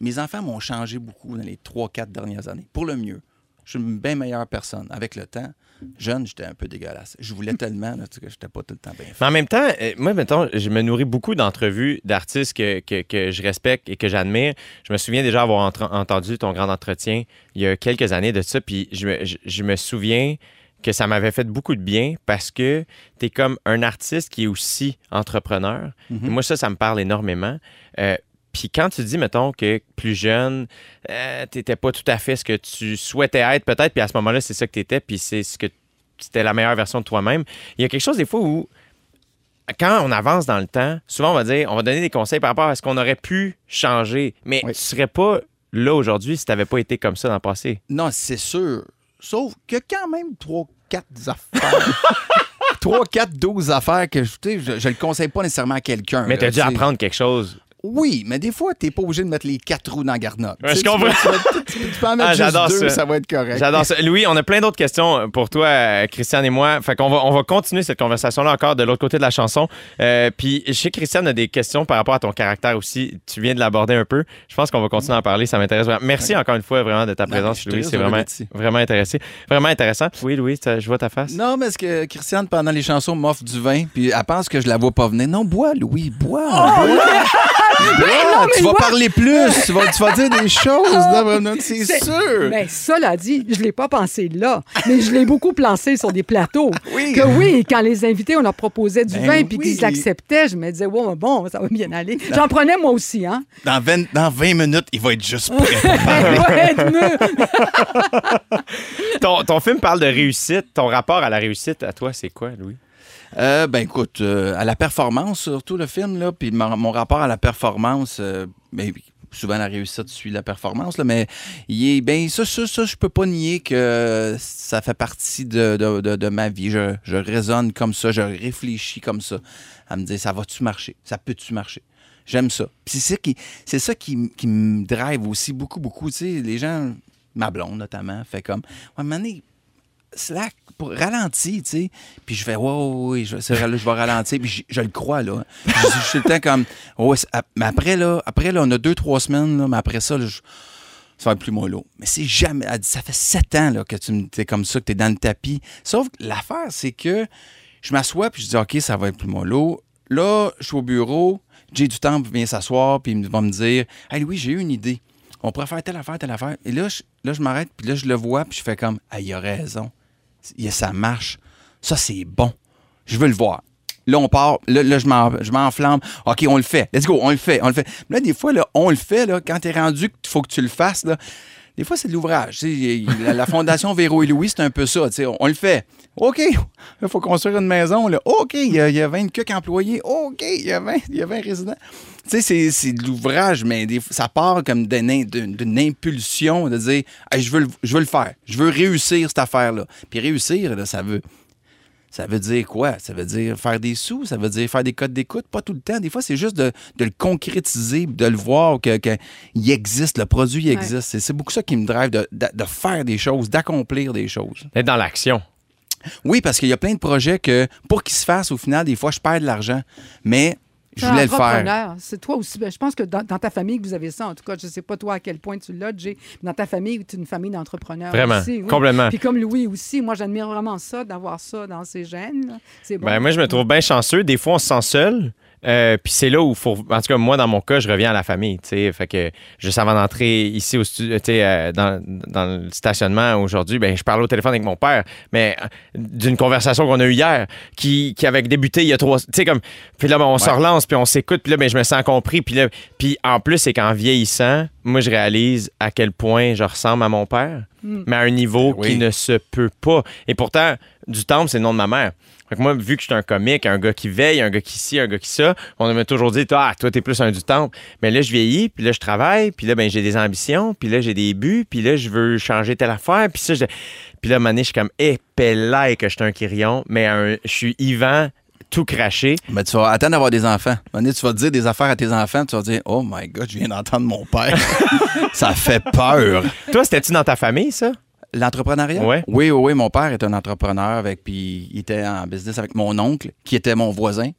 Speaker 4: mes enfants m'ont changé beaucoup dans les 3-4 dernières années, pour le mieux. Je suis une bien meilleure personne. Avec le temps, jeune, j'étais un peu dégueulasse. Je voulais tellement, là, que j'étais pas tout le temps bien fait.
Speaker 2: Mais en même temps, euh, moi, mettons, je me nourris beaucoup d'entrevues d'artistes que, que, que je respecte et que j'admire. Je me souviens déjà avoir entendu ton grand entretien il y a quelques années de ça, puis je me, je, je me souviens que ça m'avait fait beaucoup de bien parce que tu es comme un artiste qui est aussi entrepreneur.
Speaker 4: Mhm.
Speaker 2: Et moi, ça, ça me parle énormément. Euh, puis quand tu dis, mettons, que plus jeune, euh, t'étais pas tout à fait ce que tu souhaitais être, peut-être, puis à ce moment-là, c'est ça que t'étais, puis c'est ce que c'était la meilleure version de toi-même. Il y a quelque chose des fois où, quand on avance dans le temps, souvent on va dire, on va donner des conseils par rapport à ce qu'on aurait pu changer, mais
Speaker 4: Oui.
Speaker 2: tu serais pas là aujourd'hui si t'avais pas été comme ça dans le passé.
Speaker 4: Non, c'est sûr. Sauf que quand même 3, 4 affaires. 3, 4, 12 affaires que je, tu sais, je, je le conseille pas nécessairement à quelqu'un.
Speaker 2: Mais
Speaker 4: là,
Speaker 2: t'as dû
Speaker 4: tu
Speaker 2: apprendre quelque chose.
Speaker 4: Oui, mais des fois, t'es pas obligé de mettre les quatre roues dans la garnotte.
Speaker 2: Ouais,
Speaker 4: Tu sais,
Speaker 2: je
Speaker 4: tu
Speaker 2: comprends.
Speaker 4: vas- Tu, vas- tu- tu peux en mettre
Speaker 2: Ah,
Speaker 4: juste
Speaker 2: j'adore
Speaker 4: deux,
Speaker 2: ça.
Speaker 4: ça. va être correct.
Speaker 2: J'adore ça. Louis, on a plein d'autres questions pour toi, euh, Christiane et moi. Fait qu'on va, on va continuer cette conversation-là encore de l'autre côté de la chanson. Euh, puis, je sais que Christiane a des questions par rapport à ton caractère aussi. Tu viens de l'aborder un peu. Je pense qu'on va continuer à en parler. Ça m'intéresse vraiment. Merci encore une fois vraiment de ta présence, Louis. C'est vraiment, vraiment intéressé. Vraiment intéressant. Oui, Louis, je vois ta face.
Speaker 4: Non, mais est-ce que Christiane, pendant les chansons, m'offre du vin, puis elle pense que je la vois pas venir. Non, bois, Louis, bois. bois. Tu vas parler plus, tu vas, tu vas dire des choses,
Speaker 3: c'est
Speaker 4: sûr.
Speaker 3: Mais cela dit, je ne l'ai pas pensé là, mais je l'ai beaucoup pensé sur des plateaux.
Speaker 4: Oui.
Speaker 3: Que oui, quand les invités, on leur proposait du
Speaker 4: Ben
Speaker 3: vin puis
Speaker 4: oui.
Speaker 3: qu'ils acceptaient, je me disais, ouais, bon, ça va bien aller. J'en prenais moi aussi, hein?
Speaker 4: Dans 20, dans 20 minutes, il va être juste prêt.
Speaker 3: Ouais, mieux.
Speaker 2: Ton, ton film parle de réussite. Ton rapport à la réussite, à toi, c'est quoi, Louis?
Speaker 4: Euh, ben écoute, euh, à la performance, surtout le film, là, puis mon, rapport à la performance, euh, ben, souvent la réussite suit la performance, là, mais il est, ben, ça, ça, ça, je peux pas nier que ça fait partie de, de- de- ma vie. Je, je raisonne comme ça, je réfléchis comme ça, à me dire, ça va-tu marcher? Ça peut-tu marcher? J'aime ça. Puis c'est ça qui, c'est ça qui, qui me drive aussi beaucoup, beaucoup. Tu sais, les gens, ma blonde notamment, fait comme, ouais, donné, slack, pour ralentir, tu sais. Puis je fais, ouais, ouais, je, je vais ralentir. Puis je, le crois, là. Je, suis le temps comme, ouais, mais après, là, après, là, on a deux, trois semaines, là, mais après ça, ça va être plus mollo. Mais c'est jamais. Ça fait sept ans là, que tu t'es comme ça, que tu es dans le tapis. Sauf que l'affaire, c'est que je m'assois puis je dis, OK, ça va être plus mollo. Là, je suis au bureau, j'ai du temps venir s'asseoir, puis il va me dire, Hey Louis, j'ai eu une idée. On pourrait faire telle affaire, telle affaire. Et là, je, là, je m'arrête, puis là, je le vois, puis je fais comme, ah, il a raison. Ça marche. Ça, c'est bon. Je veux le voir. Là, on part. Là, là, je m'en- je m'enflamme. OK, on le fait. Let's go, on le fait. On le fait. Mais là, des fois, là, on le fait, là, quand t'es rendu qu'il faut que tu le fasses, là, des fois, c'est de l'ouvrage. La, la Fondation Véro et Louis, c'est un peu ça. On, on le fait. OK, il faut construire une maison. Là. OK, il y, a, il y a 20 cucs employés. OK, il y a 20, il y a 20 résidents. Tu sais, c'est- c'est de l'ouvrage, mais des ça part comme d'une in- d'une- d'une impulsion de dire Hey, je, veux le, je veux le faire. Je veux réussir cette affaire-là. Puis réussir, là, ça veut. Ça veut dire quoi? Ça veut dire faire des sous, ça veut dire faire des codes d'écoute, pas tout le temps. Des fois, c'est juste de, de le concrétiser, de le voir qu'il que existe, le produit il existe. C'est- C'est beaucoup ça qui me drive de, de- de faire des choses, d'accomplir des choses.
Speaker 2: D'être dans l'action.
Speaker 4: Oui, parce qu'il y a plein de projets que, pour qu'ils se fassent, au final, des fois, je perds de l'argent, mais je voulais le faire.
Speaker 3: C'est toi aussi. Ben, je pense que dans, dans ta famille que vous avez ça. En tout cas, je ne sais pas toi à quel point tu l'as, Jay. mais Dans ta famille, tu es une famille d'entrepreneurs.
Speaker 2: Vraiment.
Speaker 3: aussi, oui.
Speaker 2: Complètement.
Speaker 3: Puis comme Louis aussi, moi, j'admire vraiment ça, d'avoir ça dans ses gènes. C'est bon.
Speaker 2: Ben, moi, je me trouve bien chanceux. Des fois, on se sent seul. Euh, puis c'est là où faut. En tout cas, moi, dans mon cas, je reviens à la famille. tu sais. Fait que juste avant d'entrer ici au studio, euh, dans, dans le stationnement aujourd'hui, ben, je parlais au téléphone avec mon père, mais euh, d'une conversation qu'on a eue hier, qui, qui avait débuté il y a trois. Tu sais, comme. Puis là, ben, on se relance, puis on s'écoute, puis là, ben, je me sens compris. Puis là, puis en plus, c'est qu'en vieillissant, moi, je réalise à quel point je ressemble à mon père. Mais à un niveau
Speaker 4: Ben oui.
Speaker 2: qui ne se peut pas. Et pourtant, du temple, c'est le nom de ma mère. Fait que moi, vu que je suis un comique, un gars qui veille, un gars qui ci, un gars qui ça, on m'a toujours dit, ah, toi, t'es plus un du temple. Mais là, je vieillis, puis là, je travaille, puis là, ben, j'ai des ambitions, puis là, j'ai des buts, puis là, je veux changer telle affaire, puis ça, je... Puis là, donné, je suis comme épelé que je suis un Kyrion, mais un- je suis Yvan, tout craché.
Speaker 4: Ben, tu vas attendre d'avoir des enfants. Donné, tu vas dire des affaires à tes enfants, tu vas dire Oh my God, je viens d'entendre mon père. ça fait peur.
Speaker 2: Toi, c'était-tu dans ta famille, ça?
Speaker 4: L'entrepreneuriat?
Speaker 2: Ouais.
Speaker 4: Oui, oui, oui. Mon père est un entrepreneur avec, puis il était en business avec mon oncle, qui était mon voisin.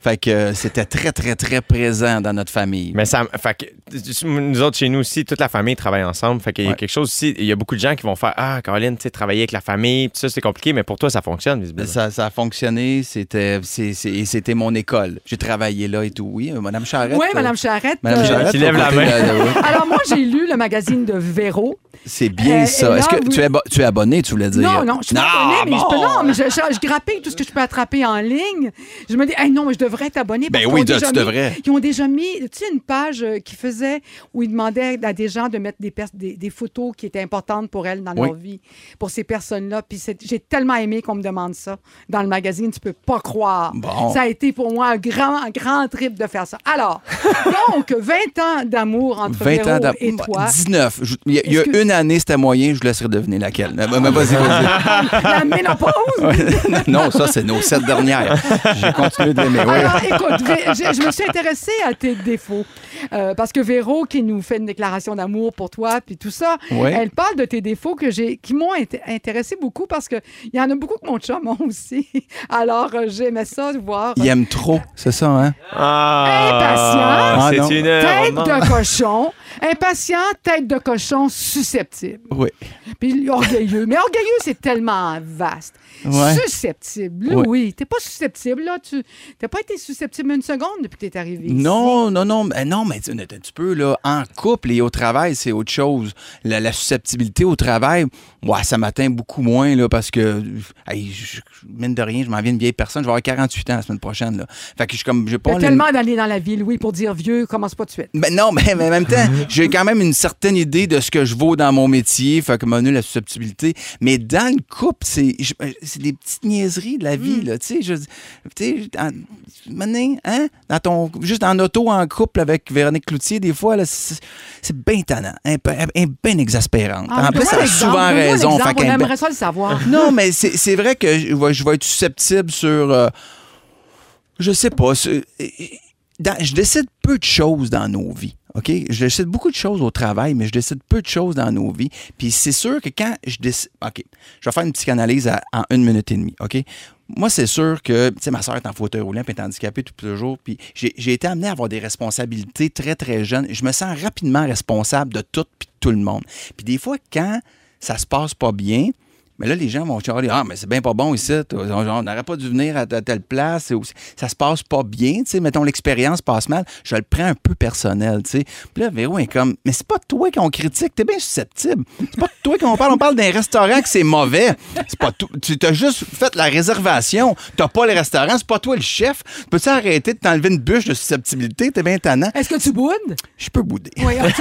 Speaker 4: Fait que euh, c'était très, très, très présent dans notre famille.
Speaker 2: Mais ça, fait que, nous autres, chez nous aussi, toute la famille travaille ensemble. Fait qu'il y a
Speaker 4: Ouais.
Speaker 2: quelque chose aussi. Il y a beaucoup de gens qui vont faire Ah, Caroline, tu sais, travailler avec la famille, tout ça, c'est compliqué, mais pour toi, ça fonctionne, visiblement.
Speaker 4: Ça, ça a fonctionné, c'était mon école. J'ai travaillé là et tout. Oui, euh, Madame Charrette.
Speaker 3: Oui,
Speaker 4: euh,
Speaker 3: Madame Charrette.
Speaker 4: Madame
Speaker 3: euh,
Speaker 4: Charrette,
Speaker 2: qui lève
Speaker 4: au
Speaker 2: la main.
Speaker 4: de- de- oui.
Speaker 3: Alors, moi, j'ai lu le magazine de Véro.
Speaker 4: C'est bien
Speaker 3: Euh,
Speaker 4: ça. Est-ce que
Speaker 3: vous-
Speaker 4: tu, es, tu es abonné, tu voulais dire?
Speaker 3: Non, non, je suis pas abonnée, mais, je, peux,
Speaker 4: bon.
Speaker 3: non, mais je, je, je grappille tout ce que je peux attraper en ligne. Je me dis, hey, non, mais je devrais parce
Speaker 4: Ben oui, tu
Speaker 3: mis-
Speaker 4: devrais.
Speaker 3: Ils ont déjà mis, tu sais, une page euh, qui faisait, où ils demandaient à des gens de mettre des, des, des photos qui étaient importantes pour elles dans
Speaker 4: Oui.
Speaker 3: leur vie, pour ces personnes-là. Puis j'ai tellement aimé qu'on me demande ça dans le magazine, tu peux pas croire.
Speaker 4: Bon.
Speaker 3: Ça a été pour moi un grand, un grand trip de faire ça. Alors, donc, 20 ans d'amour entre
Speaker 4: 20
Speaker 3: Véro
Speaker 4: ans
Speaker 3: et toi.
Speaker 4: 19. Je- Il y a, y
Speaker 3: que-
Speaker 4: une année, c'était moyen, je vous laisserai deviner laquelle. Mais, vas-y, vas-y.
Speaker 3: La ménopause!
Speaker 4: non, ça, c'est nos sept dernières. J'ai continué de l'aimer.
Speaker 3: Alors, écoute, je, je me suis intéressée à tes défauts. Euh, parce que Véro, qui nous fait une déclaration d'amour pour toi, puis tout ça,
Speaker 4: Ouais.
Speaker 3: elle parle de tes défauts que j'ai, qui m'ont int- intéressé beaucoup parce qu'il y en a beaucoup que mon chum a aussi. Alors, euh, j'aimais ça de voir.
Speaker 4: Il aime trop, c'est ça, hein?
Speaker 2: Ah,
Speaker 3: Impatient.
Speaker 4: Ah,
Speaker 2: c'est une
Speaker 3: Tête de cochon. Impatient, tête de cochon, susceptible.
Speaker 4: Oui.
Speaker 3: Puis orgueilleux. Mais orgueilleux, c'est tellement vaste.
Speaker 4: Ouais.
Speaker 3: Susceptible.
Speaker 4: Ouais.
Speaker 3: Oui. T'es pas susceptible, là. Tu n'as pas été susceptible une seconde depuis que t'es arrivé. ici.
Speaker 4: Non, non, non, mais non, mais tu un petit peu, là, en couple et au travail, c'est autre chose. La, la susceptibilité au travail, ouais, ça m'atteint beaucoup moins, là, parce que, hey, je- mine de rien, je m'en viens une vieille personne, je vais avoir 48 ans la semaine prochaine, là. Fait que je suis comme, j'ai pas...
Speaker 3: tellement d'années dans la vie, Louis, pour dire vieux, commence pas de suite.
Speaker 4: Ben non, mais, mais en même temps, j'ai quand même une certaine idée de ce que je vaux dans mon métier, fait que la susceptibilité. Mais dans le couple, c'est des petites niaiseries de la vie, là, tu sais, je tu sais, hein, dans ton juste en auto en couple avec Véronique Cloutier des fois là, c'est bien tannant, bien exaspérante.
Speaker 3: Ah,
Speaker 4: en plus,
Speaker 3: donne-moi
Speaker 4: elle a
Speaker 3: l'exemple,
Speaker 4: souvent
Speaker 3: donne-moi
Speaker 4: raison,
Speaker 3: l'exemple,
Speaker 4: fait
Speaker 3: On
Speaker 4: qu'elle-
Speaker 3: aimerait ça le savoir.
Speaker 4: non, mais c'est c'est vrai que je vais, je vais être susceptible sur. euh, je sais pas. sur- dans- je décide peu de choses dans nos vies. OK? Je décide beaucoup de choses au travail, mais je décide peu de choses dans nos vies. Puis c'est sûr que quand je décide. OK. Je vais faire une psychanalyse à- en une minute et demie. OK? Moi, c'est sûr que, tu sais, ma soeur est en fauteuil roulant, puis est handicapée tout le jour. Puis j'ai j'ai été amené à avoir des responsabilités très, très jeunes. Je me sens rapidement responsable de tout, puis de tout le monde. Puis des fois, quand ça se passe pas bien, mais là, les gens vont dire Ah, mais c'est bien pas bon ici. On n'aurait pas dû venir à, telle place. Ça se passe pas bien. tu sais. Mettons, l'expérience passe mal. Je le prends un peu personnel. tu sais. Puis là, Véro est comme Mais c'est pas toi qu'on critique. T'es bien susceptible. C'est pas toi qu'on parle. On parle d'un restaurant que c'est mauvais. C'est pas tout. Tu t'as juste fait la réservation. T'as pas le restaurant. C'est pas toi le chef. Peux-tu arrêter de t'enlever une bûche de susceptibilité? T'es bien tannant.
Speaker 3: Est-ce que tu boudes?
Speaker 4: Je peux bouder.
Speaker 3: Oui, en général,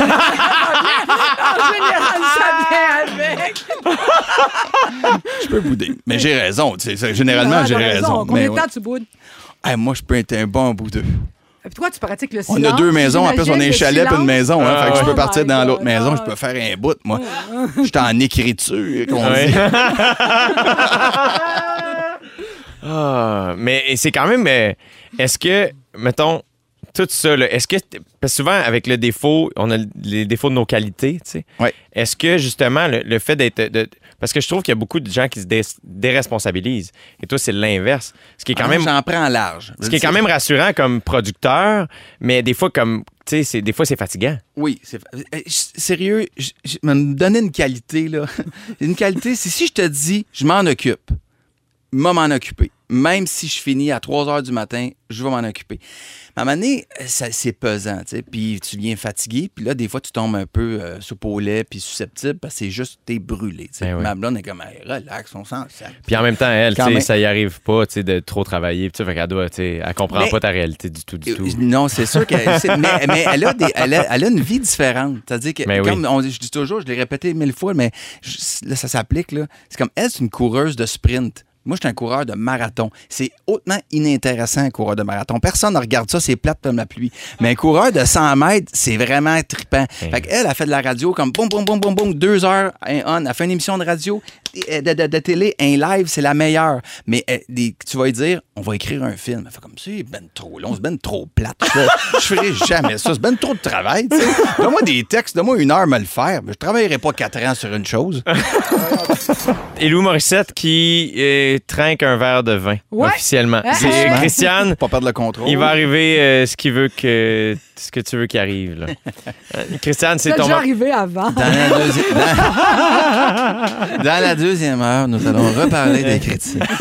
Speaker 3: ça vient avec.
Speaker 4: Je peux bouder. Mais j'ai raison. Généralement,
Speaker 3: Ah,
Speaker 4: j'ai raison.
Speaker 3: Combien
Speaker 4: Mais
Speaker 3: de
Speaker 4: ouais.
Speaker 3: temps tu boudes?
Speaker 4: Hey, moi, je peux être un bon boudeux.
Speaker 3: Puis toi, tu pratiques le
Speaker 4: On
Speaker 3: silence.
Speaker 4: a deux maisons. En plus, on a un chalet
Speaker 3: le
Speaker 4: et une maison. hein.
Speaker 2: Ah,
Speaker 4: fait que je
Speaker 3: ouais.
Speaker 4: peux partir
Speaker 3: Oh
Speaker 4: dans l'autre maison. Je peux faire un bout, moi. J'étais en écriture, qu'on
Speaker 2: Ouais.
Speaker 4: dit.
Speaker 2: Ah, mais c'est quand même. Est-ce que, mettons, tout ça, est-ce que. Parce que souvent, avec le défaut, on a les défauts de nos qualités, tu sais.
Speaker 4: Ouais.
Speaker 2: Est-ce que, justement, le, le fait d'être. de- parce que je trouve qu'il y a beaucoup de gens qui se dé- déresponsabilisent. Et toi, c'est l'inverse. Ce qui est quand
Speaker 4: Ah,
Speaker 2: même.
Speaker 4: J'en prends large.
Speaker 2: Ce qui est quand même rassurant comme producteur, mais des fois, comme. Tu sais, c'est- des fois, c'est fatigant.
Speaker 4: Oui, c'est euh, sérieux, je, je- me donner une qualité là. une qualité, c'est si je te dis, je m'en occupe. M'a m'en occuper. Même si je finis à 3 heures du matin, je vais m'en occuper. À un moment donné, c'est pesant, tu sais. Puis tu viens fatigué, puis là, des fois, tu tombes un peu euh, soupe au lait, puis susceptible, parce que c'est juste, t'es brûlé, tu sais.
Speaker 2: Ben oui.
Speaker 4: Ma blonde est comme, Hey, relax, on sent ça.
Speaker 2: Puis en même temps, elle, tu sais,
Speaker 4: même.
Speaker 2: ça y arrive pas, tu sais, de trop travailler. Puis ça, fait qu'elle doit, tu sais, elle comprend
Speaker 4: Mais-
Speaker 2: pas ta réalité du tout, du tout.
Speaker 4: Euh, Non, c'est sûr qu'elle. mais, mais elle, a des- elle, a, elle a une vie différente. C'est-à-dire que,
Speaker 2: Mais oui.
Speaker 4: comme on, je dis toujours, je l'ai répété mille fois, mais je- là, ça s'applique. là. C'est comme elle, c'est une coureuse de sprint. Moi, je suis un coureur de marathon. C'est hautement inintéressant, un coureur de marathon. Personne ne regarde ça, c'est plate comme la pluie. Mais un coureur de 100 mètres, c'est vraiment trippant. Fait qu'elle a fait de la radio comme boum, boum, boum, boum, boum, deux heures, un on. Elle fait une émission de radio, euh, de, de- de télé, un live, c'est la meilleure. Mais euh, tu vas lui dire, on va écrire un film. Elle fait comme ça, c'est ben trop long, c'est ben trop plate. Je, ferai jamais ça, c'est ben trop de travail. Donne-moi des textes, donne-moi une heure me le faire. Je travaillerai pas quatre ans sur une chose.
Speaker 2: Et Lou Morissette qui euh, trinque un verre de vin,
Speaker 3: Ouais.
Speaker 2: officiellement.
Speaker 3: Ah,
Speaker 2: C'est
Speaker 3: ah.
Speaker 2: Christiane.
Speaker 4: Pas perdre le contrôle.
Speaker 2: Il va arriver euh, ce qu'il veut que ce que tu veux qu'il arrive. Là. Euh, Christiane, c'est ton
Speaker 3: déjà arrivé avant.
Speaker 4: Dans la, deuxi- dans- dans la deuxième heure, nous allons reparler des critiques.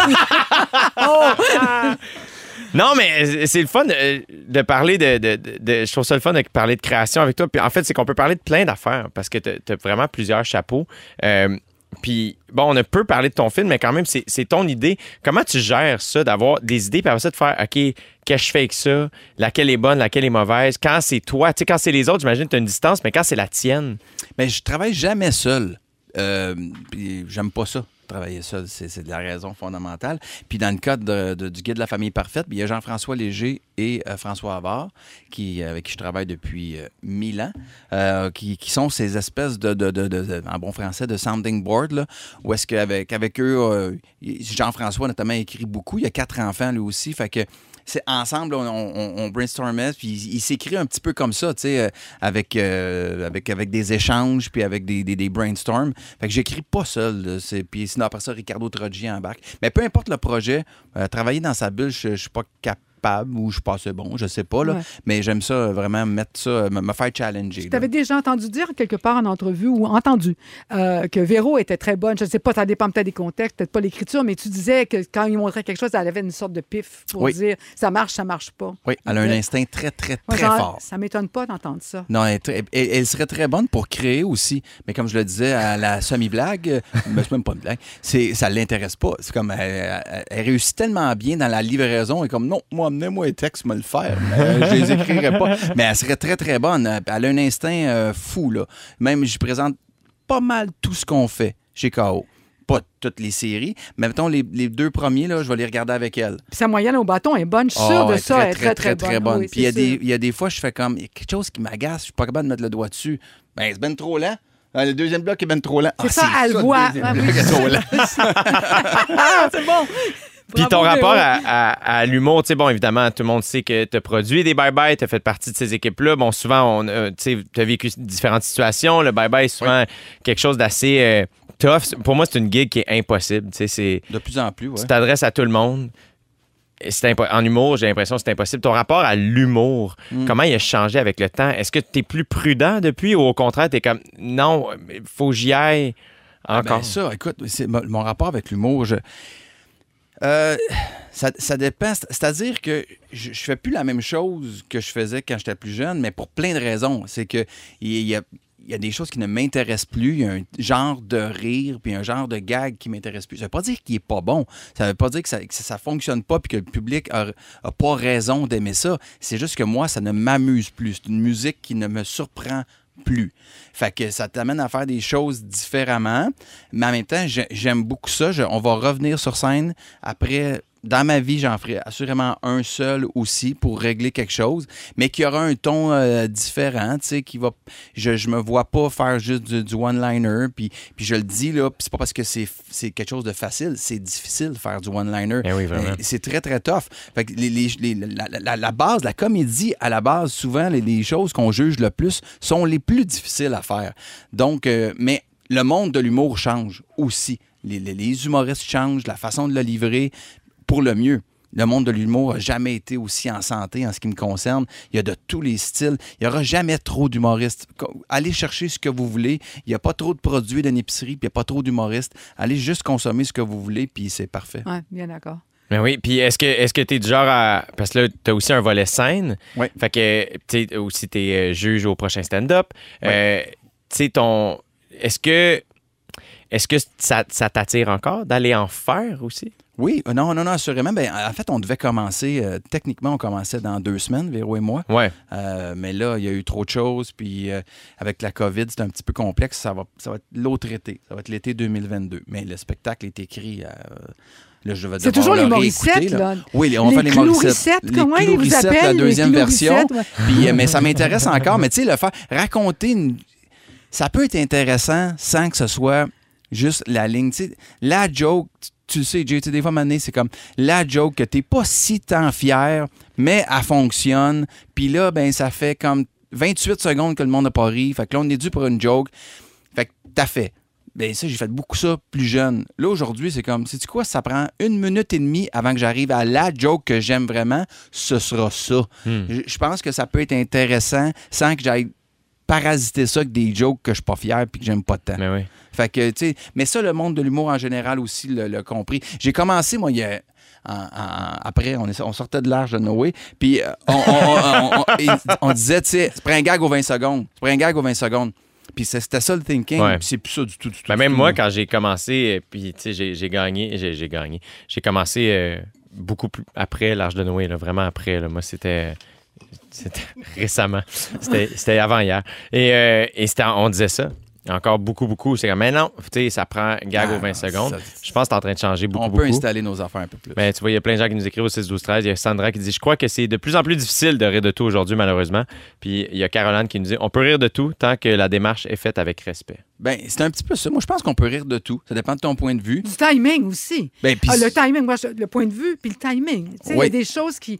Speaker 2: Non, mais c'est le fun de, de parler de, de- de- de- Je trouve ça le fun de parler de création avec toi. Puis en fait, c'est qu'on peut parler de plein d'affaires parce que tu as vraiment plusieurs chapeaux. Euh, puis, bon, on a peu parlé de ton film, mais quand même, c'est ton idée. Comment tu gères ça, d'avoir des idées, puis après ça, de faire, OK, qu'est-ce que je fais avec ça? Laquelle est bonne, laquelle est mauvaise? Quand c'est toi, tu sais, quand c'est les autres, j'imagine que tu as une distance, mais quand c'est la tienne,
Speaker 4: Mais je travaille jamais seul. Euh, puis j'aime pas ça. Travailler seul, c'est de la raison fondamentale. Puis dans le cadre de- du guide de la famille parfaite, il y a Jean-François Léger et euh, François Havard, qui, avec qui je travaille depuis euh, mille ans, euh, qui, qui sont ces espèces de, de- en bon français, de sounding board, là, où est-ce qu'avec avec eux, euh, Jean-François notamment écrit beaucoup. Il y a quatre enfants lui aussi, fait que c'est ensemble, on, on, brainstormait, puis il, s'écrit un petit peu comme ça, tu sais, euh, avec, euh, avec, avec des échanges, puis avec des, des, brainstorms. Fait que j'écris pas seul. Puis sinon, après ça, Ricardo Troggi embarque. Mais peu importe le projet, euh, travailler dans sa bulle, je, je suis pas capable ou je suis pas assez bon, je sais pas, là.
Speaker 3: Ouais.
Speaker 4: Mais j'aime ça, euh, vraiment, mettre ça, me, me faire challenger.
Speaker 3: Tu
Speaker 4: là.
Speaker 3: avais déjà entendu dire quelque part en entrevue ou entendu euh, que Véro était très bonne. Je ne sais pas, ça dépend peut-être des contextes, peut-être pas l'écriture, mais tu disais que quand il montrait quelque chose, elle avait une sorte de pif pour
Speaker 4: Oui.
Speaker 3: dire ça marche, ça marche pas.
Speaker 4: Oui, elle a un instinct très, très, très
Speaker 3: genre,
Speaker 4: fort.
Speaker 3: Ça m'étonne pas d'entendre ça.
Speaker 4: Non, elle, serait très bonne pour créer aussi. Mais comme je le disais à la semi-blague, euh, mais c'est même pas une blague, c'est, ça l'intéresse pas. C'est comme, elle réussit tellement bien dans la livraison et comme, non, moi, amenez-moi les textes, me le faire. Mais, euh, je les écrirai pas. Mais elle serait très, très bonne. Elle a un instinct euh, fou, là. Même, je présente pas mal tout ce qu'on fait chez KO. Pas toutes les séries, mais mettons les, les deux premiers, là, je vais les regarder avec elle.
Speaker 3: Puis sa moyenne au bâton est bonne. Je suis
Speaker 4: Ah,
Speaker 3: sûre de
Speaker 4: ouais,
Speaker 3: ça. elle est très, très,
Speaker 4: très
Speaker 3: bonne.
Speaker 4: bonne.
Speaker 3: Oui,
Speaker 4: Puis il y, a des-
Speaker 3: sûr.
Speaker 4: il y a des fois, je fais comme, il y a quelque chose qui m'agace, je suis pas capable de mettre le doigt dessus. Ben, c'est ben trop lent. Ah, Le deuxième bloc est ben trop lent.
Speaker 3: C'est
Speaker 4: Ah,
Speaker 3: ça, elle
Speaker 4: le
Speaker 3: voit.
Speaker 4: deuxième
Speaker 3: Ah, oui.
Speaker 4: bloc est trop lent.
Speaker 3: Ah, c'est bon.
Speaker 2: Puis ton rapport à, à- à l'humour, tu sais, bon, évidemment, tout le monde sait que tu as produit des bye-bye, tu as fait partie de ces équipes-là. Bon, souvent, on, euh, tu as vécu différentes situations. Le bye-bye est souvent quelque chose d'assez euh, tough. Pour moi, c'est une gig qui est impossible. Tu sais,
Speaker 4: De plus en plus, ouais.
Speaker 2: tu t'adresses à tout le monde. En humour, j'ai l'impression que c'est impossible. Ton rapport à l'humour,
Speaker 4: Mm.
Speaker 2: comment il a changé avec le temps? Est-ce que tu es plus prudent depuis ou au contraire, tu es comme non, il faut que j'y aille
Speaker 4: Ah,
Speaker 2: encore?
Speaker 4: ben ça, écoute, c'est mon rapport avec l'humour, je. Euh, ça, dépend. C'est- C'est-à-dire que je, je fais plus la même chose que je faisais quand j'étais plus jeune, mais pour plein de raisons. C'est que il y a, des choses qui ne m'intéressent plus. Il y a un genre de rire puis un genre de gag qui m'intéresse plus. Ça veut pas dire qu'il est pas bon. Ça veut pas dire que ça, ça fonctionne pas puis que le public a, a pas raison d'aimer ça. C'est juste que moi, ça ne m'amuse plus. C'est une musique qui ne me surprend plus. Fait que ça t'amène à faire des choses différemment. Mais en même temps, j'ai- j'aime beaucoup ça. On va revenir sur scène après. Dans ma vie, j'en ferai assurément un seul aussi pour régler quelque chose, mais qui aura un ton euh, différent, tu sais, qui va... Je, je me vois pas faire juste du, du one-liner, puis, puis je le dis, là, puis c'est pas parce que c'est c'est quelque chose de facile, c'est difficile de faire du one-liner.
Speaker 2: Eh oui.
Speaker 4: Euh, c'est très, très tough. Fait que les- les- les- la, la- la base, la comédie, à la base, souvent, les, les choses qu'on juge le plus sont les plus difficiles à faire. Donc, euh, mais le monde de l'humour change aussi. Les, les- les humoristes changent, la façon de le livrer pour le mieux. Le monde de l'humour n'a jamais été aussi en santé en ce qui me concerne. Il y a de tous les styles. Il n'y aura jamais trop d'humoristes. Allez chercher ce que vous voulez. Il n'y a pas trop de produits d'une épicerie, puis il n'y a pas trop d'humoristes. Allez juste consommer ce que vous voulez, puis c'est parfait.
Speaker 3: Ouais, bien d'accord.
Speaker 2: Ben oui, puis est-ce que est-ce que t'es du genre à parce que là t'as aussi un volet scène.
Speaker 4: Ouais.
Speaker 2: Fait que tu sais aussi t'es euh, juge au prochain stand-up. Euh, tu sais ton est-ce que est-ce que ça, ça t'attire encore d'aller en faire aussi?
Speaker 4: Oui, non, non, non, assurément. Ben, en fait, on devait commencer, euh, techniquement, on commençait dans deux semaines, Véro et moi.
Speaker 2: Ouais.
Speaker 4: Euh, mais là, il y a eu trop de choses. Puis euh, avec la COVID, c'est un petit peu complexe. Ça va, ça va être l'autre été. Ça va être l'été 2022. Mais le spectacle est écrit. euh, là, je vais
Speaker 3: C'est
Speaker 4: devoir
Speaker 3: toujours
Speaker 4: le
Speaker 3: les Morissettes,
Speaker 4: là.
Speaker 3: là.
Speaker 4: Oui, on va faire les Morissettes.
Speaker 3: Comment ils vous appellent?
Speaker 4: la
Speaker 3: les
Speaker 4: deuxième version.
Speaker 3: Clourissettes, ouais.
Speaker 4: Puis, mais ça m'intéresse encore. Mais tu sais, le faire, raconter une. Ça peut être intéressant sans que ce soit juste la ligne. Tu sais, la joke, tu- le sais, Jay, des fois, mané, c'est comme la joke que t'es pas si tant fier, mais elle fonctionne. Puis là, ben, ça fait comme 28 secondes que le monde n'a pas ri. Fait que là, on est dû pour une joke. Fait que t'as fait. Ben ça, j'ai fait beaucoup ça plus jeune. Là, aujourd'hui, c'est comme, sais-tu quoi, ça prend une minute et demie avant que j'arrive à la joke que j'aime vraiment, ce sera ça. Je je pense que ça peut être intéressant sans que j'aille parasiter ça avec des jokes que je suis pas fier puis que j'aime pas tant.
Speaker 2: Mais oui.
Speaker 4: Fait que, tu sais, mais ça, le monde de l'humour en général aussi l'a compris. J'ai commencé, moi, il y a. en- en- après, on, est- on sortait de l'âge de Noé, puis euh, on, disait, tu sais, prends un gag aux 20 secondes. Prends un gag aux 20 secondes. Puis c'était ça le thinking,
Speaker 2: Ouais.
Speaker 4: puis c'est plus ça du tout. Du tout
Speaker 2: Ben,
Speaker 4: du
Speaker 2: même
Speaker 4: tout,
Speaker 2: moi, quand j'ai commencé, euh, puis tu sais, j'ai, gagné, j'ai, gagné. J'ai commencé euh, beaucoup plus après l'âge de Noé, là, vraiment après. là. Moi, c'était, c'était récemment. C'était, c'était avant hier. Et, euh, et c'était, on disait ça. Encore beaucoup, beaucoup. C'est comme, mais non, tu sais, ça prend gag
Speaker 4: Ah,
Speaker 2: aux 20 secondes.
Speaker 4: ça-
Speaker 2: Je pense que c'est en train de changer beaucoup,
Speaker 4: On peut
Speaker 2: beaucoup.
Speaker 4: installer nos affaires un peu plus.
Speaker 2: Mais tu vois, il y a plein de gens qui nous écrivent au 6 12 13 Il y a Sandra qui dit Je crois que c'est de plus en plus difficile de rire de tout aujourd'hui, malheureusement. Puis il y a Caroline qui nous dit On peut rire de tout tant que la démarche est faite avec respect.
Speaker 4: Ben, c'est un petit peu ça. Moi, je pense qu'on peut rire de tout. Ça dépend de ton point de vue.
Speaker 3: Du timing aussi.
Speaker 4: Ben, puis
Speaker 3: Ah, le timing, moi, je- le point de vue, puis le timing. Tu sais, Il y a des choses qui.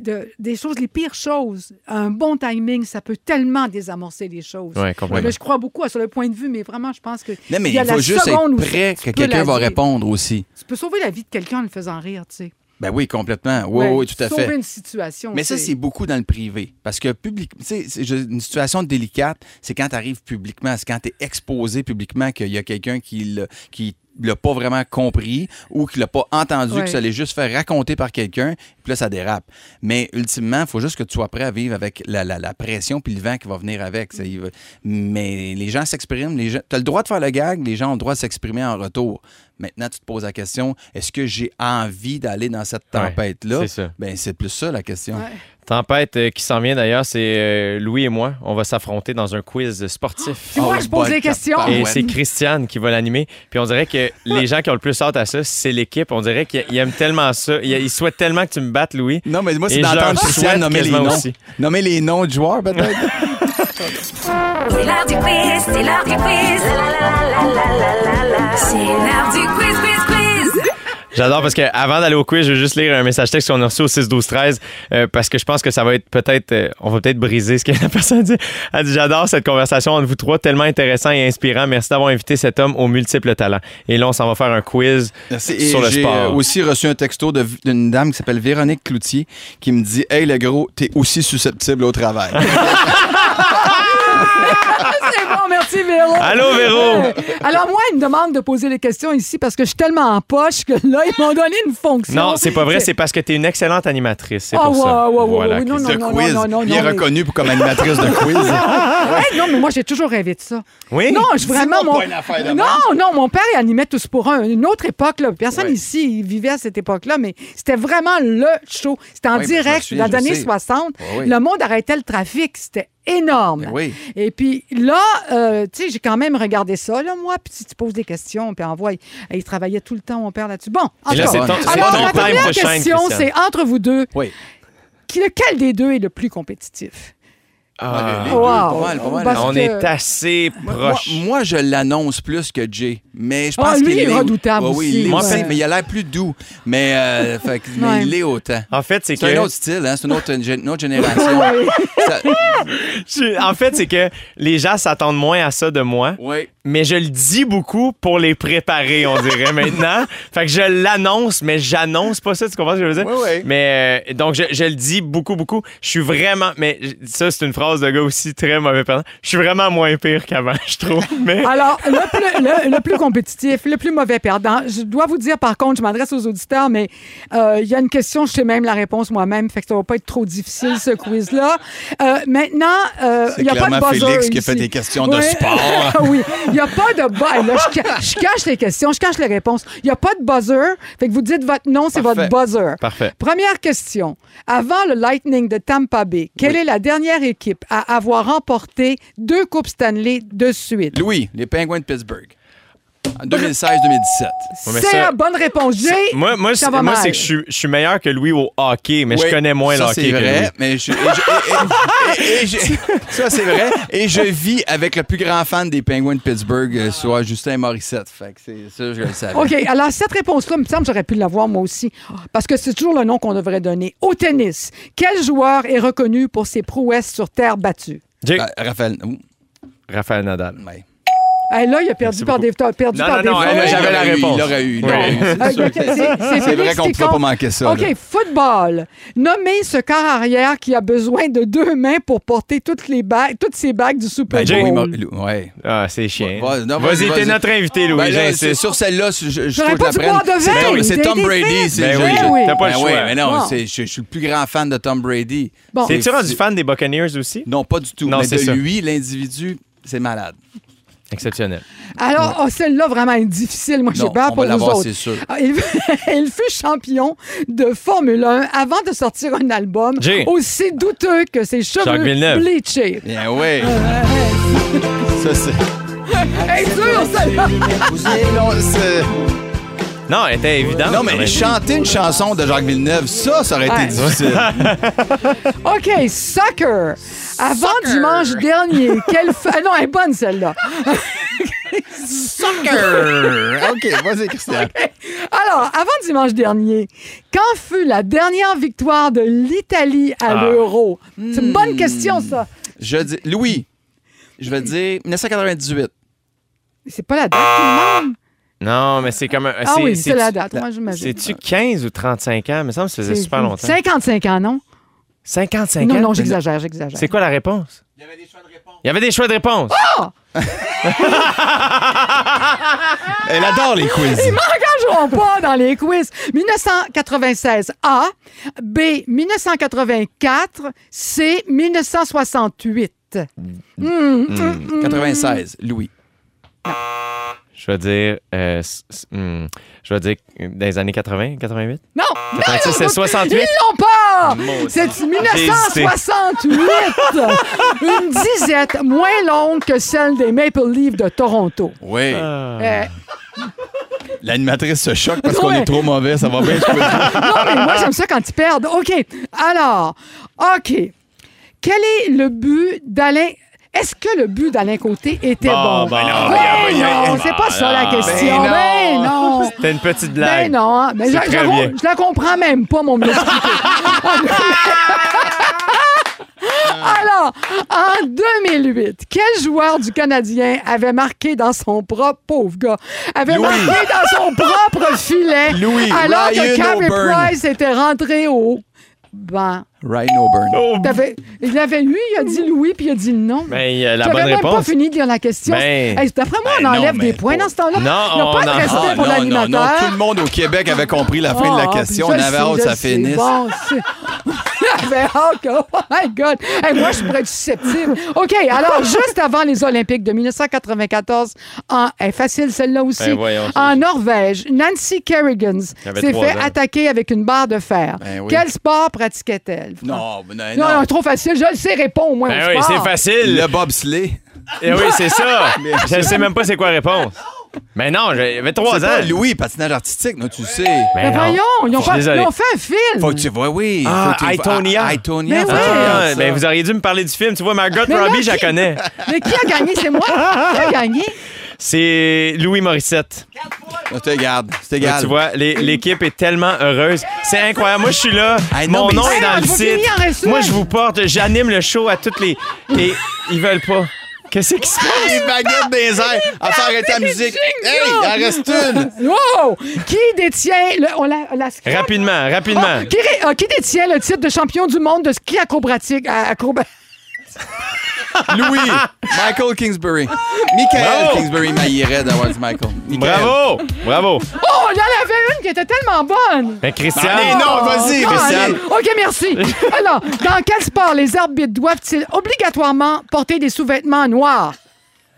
Speaker 3: De- des choses, les pires choses. Un bon timing, ça peut tellement désamorcer les choses.
Speaker 2: Ouais, complètement.
Speaker 3: Là, je crois beaucoup à sur le point de vue, mais vraiment, je pense que.
Speaker 4: non, mais
Speaker 3: il y a
Speaker 4: il faut
Speaker 3: la
Speaker 4: juste être prêt que quelqu'un va répondre aussi.
Speaker 3: Tu peux sauver la vie de quelqu'un en le faisant rire, tu sais.
Speaker 4: Ben oui, complètement. Oui,
Speaker 3: Ouais,
Speaker 4: oui, tout à
Speaker 3: sauver
Speaker 4: fait.
Speaker 3: une situation.
Speaker 4: Mais ça, c'est beaucoup dans le privé. Parce que public, tu sais, une situation délicate, c'est quand tu arrives publiquement, c'est quand tu es exposé publiquement qu'il y a quelqu'un qui qui l'a pas vraiment compris ou qui l'a pas entendu,
Speaker 3: Ouais.
Speaker 4: que ça allait juste faire raconter par quelqu'un, puis là, ça dérape. Mais ultimement, il faut juste que tu sois prêt à vivre avec la, la- la pression puis le vent qui va venir avec. Ça, il va- Mais les gens s'expriment, les gens... tu as le droit de faire le gag, les gens ont le droit de s'exprimer en retour. Maintenant, tu te poses la question, est-ce que j'ai envie d'aller dans cette
Speaker 2: Ouais,
Speaker 4: tempête-là?
Speaker 2: c'est ça.
Speaker 4: Ben, c'est plus ça la question.
Speaker 3: Ouais.
Speaker 2: Tempête euh, qui s'en vient d'ailleurs, c'est euh, Louis et moi. On va s'affronter dans un quiz sportif.
Speaker 3: C'est moi,
Speaker 4: Oh,
Speaker 3: je pose les questions.
Speaker 4: capable.
Speaker 2: Et c'est Christiane qui va l'animer. Puis on dirait que les gens qui ont le plus hâte à ça, c'est l'équipe. On dirait qu'ils aiment tellement ça. Ils, ils souhaitent tellement que tu me battes, Louis.
Speaker 4: Non, mais moi, c'est d'entendre Christiane nommer les
Speaker 2: quasiment
Speaker 4: noms.
Speaker 2: aussi.
Speaker 4: Nommer les noms de joueurs, peut-être.
Speaker 6: C'est l'heure du quiz, c'est l'heure du quiz. C'est l'heure du quiz, quiz, quiz.
Speaker 2: J'adore parce que avant d'aller au quiz, je veux juste lire un message texte qu'on a reçu au 6 12 13 euh, parce que je pense que ça va être peut-être euh, on va peut-être briser ce que la personne dit. Elle dit j'adore cette conversation entre vous trois tellement intéressant et inspirant. Merci d'avoir invité cet homme aux multiples talents. Et là on s'en va faire un quiz
Speaker 4: Merci. Et
Speaker 2: sur le
Speaker 4: j'ai
Speaker 2: sport.
Speaker 4: euh, aussi reçu un texto d'une dame qui s'appelle Véronique Cloutier qui me dit Hey, le gros, t'es aussi susceptible au travail.
Speaker 3: C'est bon, merci Véro.
Speaker 2: Allô, Véro?
Speaker 3: Alors moi, ils me demandent de poser les questions ici parce que je suis tellement en poche que là, ils m'ont donné une fonction.
Speaker 2: Non, c'est pas vrai, c'est parce que tu es une excellente animatrice, c'est
Speaker 3: Ah,
Speaker 2: pour ça.
Speaker 3: ouais, ouais, ouais,
Speaker 2: Voilà,
Speaker 3: ouais, non,
Speaker 2: Christiane.
Speaker 4: de
Speaker 3: non,
Speaker 4: quiz.
Speaker 3: non, non,
Speaker 4: bien
Speaker 3: mais-
Speaker 4: reconnue pour- comme animatrice de quiz.
Speaker 3: Hey, non, mais moi, j'ai toujours rêvé de ça.
Speaker 2: Oui?
Speaker 3: Non, je vraiment. Mon...
Speaker 4: pas une affaire de
Speaker 3: non, non, mon père, il animait tous pour un. Une autre époque, là. Personne
Speaker 4: Ouais.
Speaker 3: ici il vivait à cette époque-là, mais c'était vraiment le show. C'était en
Speaker 4: Oui, ben,
Speaker 3: direct dans les années
Speaker 4: sais.
Speaker 3: 60.
Speaker 4: Ouais, oui.
Speaker 3: Le monde arrêtait le trafic. C'était énorme.
Speaker 4: Ben oui.
Speaker 3: Et puis là, euh, tu sais, j'ai quand même regardé ça, là, moi. Puis si tu poses des questions, puis envoie. Il travaillait tout le temps, mon père, là-dessus. Bon, en
Speaker 2: là,
Speaker 3: Alors, ma première question, c'est entre vous deux,
Speaker 4: Oui.
Speaker 3: lequel des deux est le plus compétitif?
Speaker 2: Ah.
Speaker 4: Les deux,
Speaker 3: Wow.
Speaker 4: pas mal, pas mal.
Speaker 3: Parce
Speaker 2: On
Speaker 3: que-
Speaker 2: est assez
Speaker 4: Moi,
Speaker 2: proche.
Speaker 4: moi, je l'annonce plus que Jay. Mais je
Speaker 3: Ah,
Speaker 4: pense qu'il
Speaker 3: il est redoutable
Speaker 4: Ouais, oui,
Speaker 3: aussi,
Speaker 4: il est aussi, mais il a l'air plus doux. Mais, euh, fait que- mais
Speaker 3: Ouais.
Speaker 4: il l'est autant.
Speaker 2: En fait, c'est que.
Speaker 4: C'est un autre style, hein? c'est une autre, une génération.
Speaker 3: Ouais.
Speaker 4: Ça-
Speaker 2: Je- En fait, c'est que les gens s'attendent moins à ça de moi. Mais je le dis beaucoup pour les préparer, on dirait maintenant. fait que je l'annonce, mais j'annonce pas ça, tu comprends ce que je veux dire?
Speaker 4: Oui, oui.
Speaker 2: Mais euh, donc, je, je le dis beaucoup, beaucoup. Je suis vraiment. Mais ça, c'est une phrase de gars aussi très mauvais perdant. Je suis vraiment moins pire qu'avant, je trouve. Mais.
Speaker 3: Alors, le plus, le- le plus compétitif, le plus mauvais perdant, je dois vous dire, par contre, je m'adresse aux auditeurs, mais euh, il y a une question, je sais même la réponse moi-même, fait que ça va pas être trop difficile, ce quiz-là. Euh, maintenant, euh, il n'y a pas de buzzer
Speaker 4: Félix qui a fait des questions de sport.
Speaker 3: oui, il n'y a pas de buzzer. Je, ca- je cache les questions, je cache les réponses. Il n'y a pas de buzzer, fait que vous dites votre nom, c'est votre buzzer.
Speaker 2: Parfait.
Speaker 3: Première question. Avant le Lightning de Tampa Bay, quelle est la dernière équipe à avoir remporté deux Coupes Stanley de suite?
Speaker 4: Louis, les Penguins de Pittsburgh. En 2016-2017.
Speaker 2: Ouais, mais
Speaker 3: c'est
Speaker 2: ça-
Speaker 3: la bonne réponse.
Speaker 2: Moi, moi,
Speaker 3: ça
Speaker 2: c'est,
Speaker 3: va
Speaker 2: moi,
Speaker 3: mal.
Speaker 2: c'est que je suis, je suis meilleur que Louis au hockey, mais
Speaker 4: Oui,
Speaker 2: je connais moins
Speaker 4: ça,
Speaker 2: le hockey
Speaker 4: c'est
Speaker 2: que
Speaker 4: vrai,
Speaker 2: Louis.
Speaker 4: mais je, et je- et- et- et- et je- ça c'est vrai. Et je vis avec le plus grand fan des Penguins de Pittsburgh, euh, soit Justin Morissette. Fait que c'est ça, je le savais.
Speaker 3: OK, alors cette réponse-là, il me semble que j'aurais pu l'avoir moi aussi, parce que c'est toujours le nom qu'on devrait donner. Au tennis, quel joueur est reconnu pour ses prouesses sur terre battue?
Speaker 2: Jake,
Speaker 4: Raphaël. ouh,
Speaker 2: Raphaël Nadal.
Speaker 4: ouais.
Speaker 3: Hey, là, il a perdu
Speaker 2: Merci
Speaker 3: par,
Speaker 2: beaucoup.
Speaker 3: des, t'as perdu
Speaker 2: Non,
Speaker 3: par
Speaker 2: non, elle,
Speaker 4: Ouais,
Speaker 2: j'avais
Speaker 4: il
Speaker 2: la
Speaker 4: l'aurait eu,
Speaker 2: réponse.
Speaker 4: Il l'aurait eu. il
Speaker 2: Oui.
Speaker 4: l'aurait eu, c'est sûr.
Speaker 3: Félix
Speaker 4: vrai qu'on ne
Speaker 3: qui
Speaker 4: pouvait pas manquer ça.
Speaker 3: OK,
Speaker 4: là.
Speaker 3: football. Nommez ce quart arrière qui a besoin de deux mains pour porter toutes, les bagues, toutes ses bagues du Super
Speaker 4: Ben,
Speaker 3: Bowl.
Speaker 4: Louis Mor- Lou- ouais.
Speaker 2: Ah, c'est chiant.
Speaker 4: Va- non,
Speaker 2: vas-y,
Speaker 4: vas-y,
Speaker 2: t'es notre invité, Louis.
Speaker 4: Ben là,
Speaker 2: j'insiste.
Speaker 4: c'est- sur celle-là, je, je, je
Speaker 3: J'aurais
Speaker 4: faut que
Speaker 3: pas dû
Speaker 4: la prenne.
Speaker 3: boire de
Speaker 4: C'est
Speaker 3: vin,
Speaker 4: Tom- C'est Tom Brady. c'est-
Speaker 2: Ben
Speaker 4: je-
Speaker 2: oui,
Speaker 3: oui.
Speaker 2: t'as pas le
Speaker 4: Ben
Speaker 2: choix.
Speaker 4: oui, mais non,
Speaker 3: Bon.
Speaker 4: c'est- je, je suis le plus grand fan de Tom Brady.
Speaker 3: Bon.
Speaker 4: C'est-
Speaker 2: rendu fan des Buccaneers aussi?
Speaker 4: Non, pas du tout.
Speaker 2: Non,
Speaker 4: mais
Speaker 2: c'est
Speaker 4: de
Speaker 2: ça.
Speaker 4: lui, l'individu, c'est malade.
Speaker 2: Exceptionnel.
Speaker 3: Alors, oh, celle-là, vraiment est difficile. Moi, j'ai peur pour
Speaker 4: l'avoir,
Speaker 3: autres.
Speaker 4: c'est sûr.
Speaker 3: Ah, Il, il fut champion de Formule 1 avant de sortir un album aussi douteux que ses cheveux bleachés.
Speaker 4: Bien, oui. Ça, c'est.
Speaker 3: Hey, dur, celle-là!
Speaker 4: Non,
Speaker 2: elle était évidente.
Speaker 4: non, mais
Speaker 2: même.
Speaker 4: chanter une chanson de Jacques Villeneuve, ça, ça aurait
Speaker 3: Ouais.
Speaker 4: été difficile.
Speaker 3: OK, soccer. Avant dimanche dernier, quelle... fa- Ah non, elle est bonne, celle-là.
Speaker 4: OK, vas-y, Christian.
Speaker 3: Alors, avant dimanche dernier, quand fut la dernière victoire de l'Italie à
Speaker 2: Ah.
Speaker 3: l'Euro? C'est une bonne question, ça.
Speaker 4: Je dis. Louis, je vais dire 1998.
Speaker 3: C'est pas la date qui me demande.
Speaker 2: Non, mais c'est comme un.
Speaker 3: Ah oui, c'est
Speaker 2: c'est-tu-
Speaker 3: la date. Moi, j'imagine.
Speaker 2: C'est-tu 15 ou 35 ans? Il me semble que ça faisait super longtemps.
Speaker 3: 55 ans, non?
Speaker 2: 55
Speaker 3: Non,
Speaker 2: ans?
Speaker 3: non, j'exagère, j'exagère.
Speaker 2: C'est quoi la réponse? Il y avait des choix de réponse. Il y avait des choix de réponse.
Speaker 4: Elle adore les quiz.
Speaker 3: Ils m'engageront pas dans les quiz. 1996 A, B 1984, C 1968. Hum, hum, hum.
Speaker 4: 96, Louis.
Speaker 2: Je vais dire. euh, hmm, je vais dire dans les années 80, 88?
Speaker 3: Non!
Speaker 2: 86, c'est 68?
Speaker 3: Ils l'ont pas! C'est 1968! Une disette moins longue que celle des Maple Leafs de Toronto.
Speaker 4: Oui.
Speaker 2: Ah.
Speaker 3: Euh,
Speaker 4: L'animatrice se choque parce qu'on
Speaker 3: Ouais.
Speaker 4: est trop mauvais. Ça va bien. je peux le dire.
Speaker 3: non, mais moi, j'aime ça quand ils perdent. OK. Alors, OK. Quel est le but d'Alain... Est-ce que le but d'Alain Côté était
Speaker 2: Bon,
Speaker 3: bon?
Speaker 2: bon,
Speaker 3: Ben
Speaker 2: ben,
Speaker 3: non,
Speaker 2: ben,
Speaker 3: c'est pas ça la
Speaker 2: ben
Speaker 3: question.
Speaker 4: non.
Speaker 3: Ben non.
Speaker 2: C'était une petite
Speaker 3: Ben
Speaker 2: blague.
Speaker 3: non, hein. mais je,
Speaker 2: très
Speaker 3: je- la comprends même pas, mon expliquer. Alors, en 2008, quel joueur du Canadien avait marqué dans son propre, pauvre gars, avait
Speaker 4: Louis.
Speaker 3: marqué dans son propre filet
Speaker 4: Louis,
Speaker 3: alors que
Speaker 4: Ryan
Speaker 3: Carey
Speaker 4: O'Byrne.
Speaker 3: Price était rentré au
Speaker 4: O'Byrne.
Speaker 2: Oh,
Speaker 3: T'avais- Il avait lui, il a dit Louis, puis il a dit non.
Speaker 2: ben, il y a la bonne
Speaker 3: même pas
Speaker 2: réponse.
Speaker 3: fini de lire la question.
Speaker 2: Ben.
Speaker 3: Hey, D'après moi, on
Speaker 4: Ben
Speaker 3: enlève
Speaker 4: mais
Speaker 3: des points
Speaker 4: pas-
Speaker 3: dans ce temps-là.
Speaker 2: Non,
Speaker 3: il n'y a pas de
Speaker 2: en-
Speaker 3: respect
Speaker 4: Ah,
Speaker 3: pour
Speaker 4: non, non,
Speaker 3: l'animateur.
Speaker 4: non, tout le monde au Québec avait compris la fin de la
Speaker 3: Ah,
Speaker 4: question. On avait hâte que ça finisse.
Speaker 3: Bon, J'avais hâte Oh my God! Hey, moi, je pourrais être susceptible. OK, alors, juste avant les Olympiques de 1994, en, hey, facile celle-là aussi,
Speaker 2: Ben, voyons,
Speaker 3: en Norvège, Nancy Kerrigan
Speaker 2: avait
Speaker 3: s'est fait
Speaker 2: ans.
Speaker 3: attaquer avec une barre de fer.
Speaker 4: Ben oui.
Speaker 3: Quel sport pratiquait-elle?
Speaker 4: Non, mais non,
Speaker 3: Non,
Speaker 4: non.
Speaker 3: non, trop facile. Je le sais, réponds au moins
Speaker 2: Ben
Speaker 3: au
Speaker 2: oui, c'est facile.
Speaker 4: Le bobsleigh.
Speaker 2: Eh oui, c'est ça. Je ne sais même pas c'est quoi la réponse. Mais non, j'avais trois ans.
Speaker 4: pas Louis, patinage artistique, non, tu le sais.
Speaker 3: Mais
Speaker 2: non.
Speaker 3: voyons, ils ont, pas-
Speaker 2: désolé.
Speaker 3: ils ont fait un film.
Speaker 4: Faut que tu vois, oui.
Speaker 2: Ah,
Speaker 4: Faut
Speaker 2: Itonia.
Speaker 4: Ah, Itonia,
Speaker 3: Mais oui.
Speaker 2: Ah, vous auriez dû me parler du film. Tu vois, Margot
Speaker 3: Mais
Speaker 2: Robbie, je la connais.
Speaker 3: Mais qui a gagné? C'est moi. Qui a gagné?
Speaker 2: C'est Louis Morissette.
Speaker 4: Je te garde,
Speaker 2: tu vois, l'équipe est tellement heureuse. C'est incroyable. Moi, je suis là.
Speaker 4: Hey, non,
Speaker 2: Mon nom est dans
Speaker 3: Hey,
Speaker 2: le site. Moi, je vous porte. J'anime le show à toutes les. Et ils veulent pas. Qu'est-ce qui se passe?
Speaker 4: Les baguettes des airs. À faire arrêter la musique. Hey, il en reste une.
Speaker 3: Wow! Qui détient le. On la, on la scrape?
Speaker 2: Rapidement, rapidement.
Speaker 3: Ah, qui, ré- ah, qui détient le titre de champion du monde de ski acrobatique? à- acroba-
Speaker 4: Louis. Michael Kingsbury. Michael
Speaker 2: Bravo.
Speaker 4: Kingsbury maillerait d'avoir dit Michael. Michael.
Speaker 2: Bravo! Bravo!
Speaker 3: Oh, il y en avait une qui était tellement bonne!
Speaker 2: Ben, Christian.
Speaker 4: Allez, non, vas-y, Christian.
Speaker 3: OK, merci. Alors, dans quel sport les arbitres doivent-ils obligatoirement porter des sous-vêtements noirs?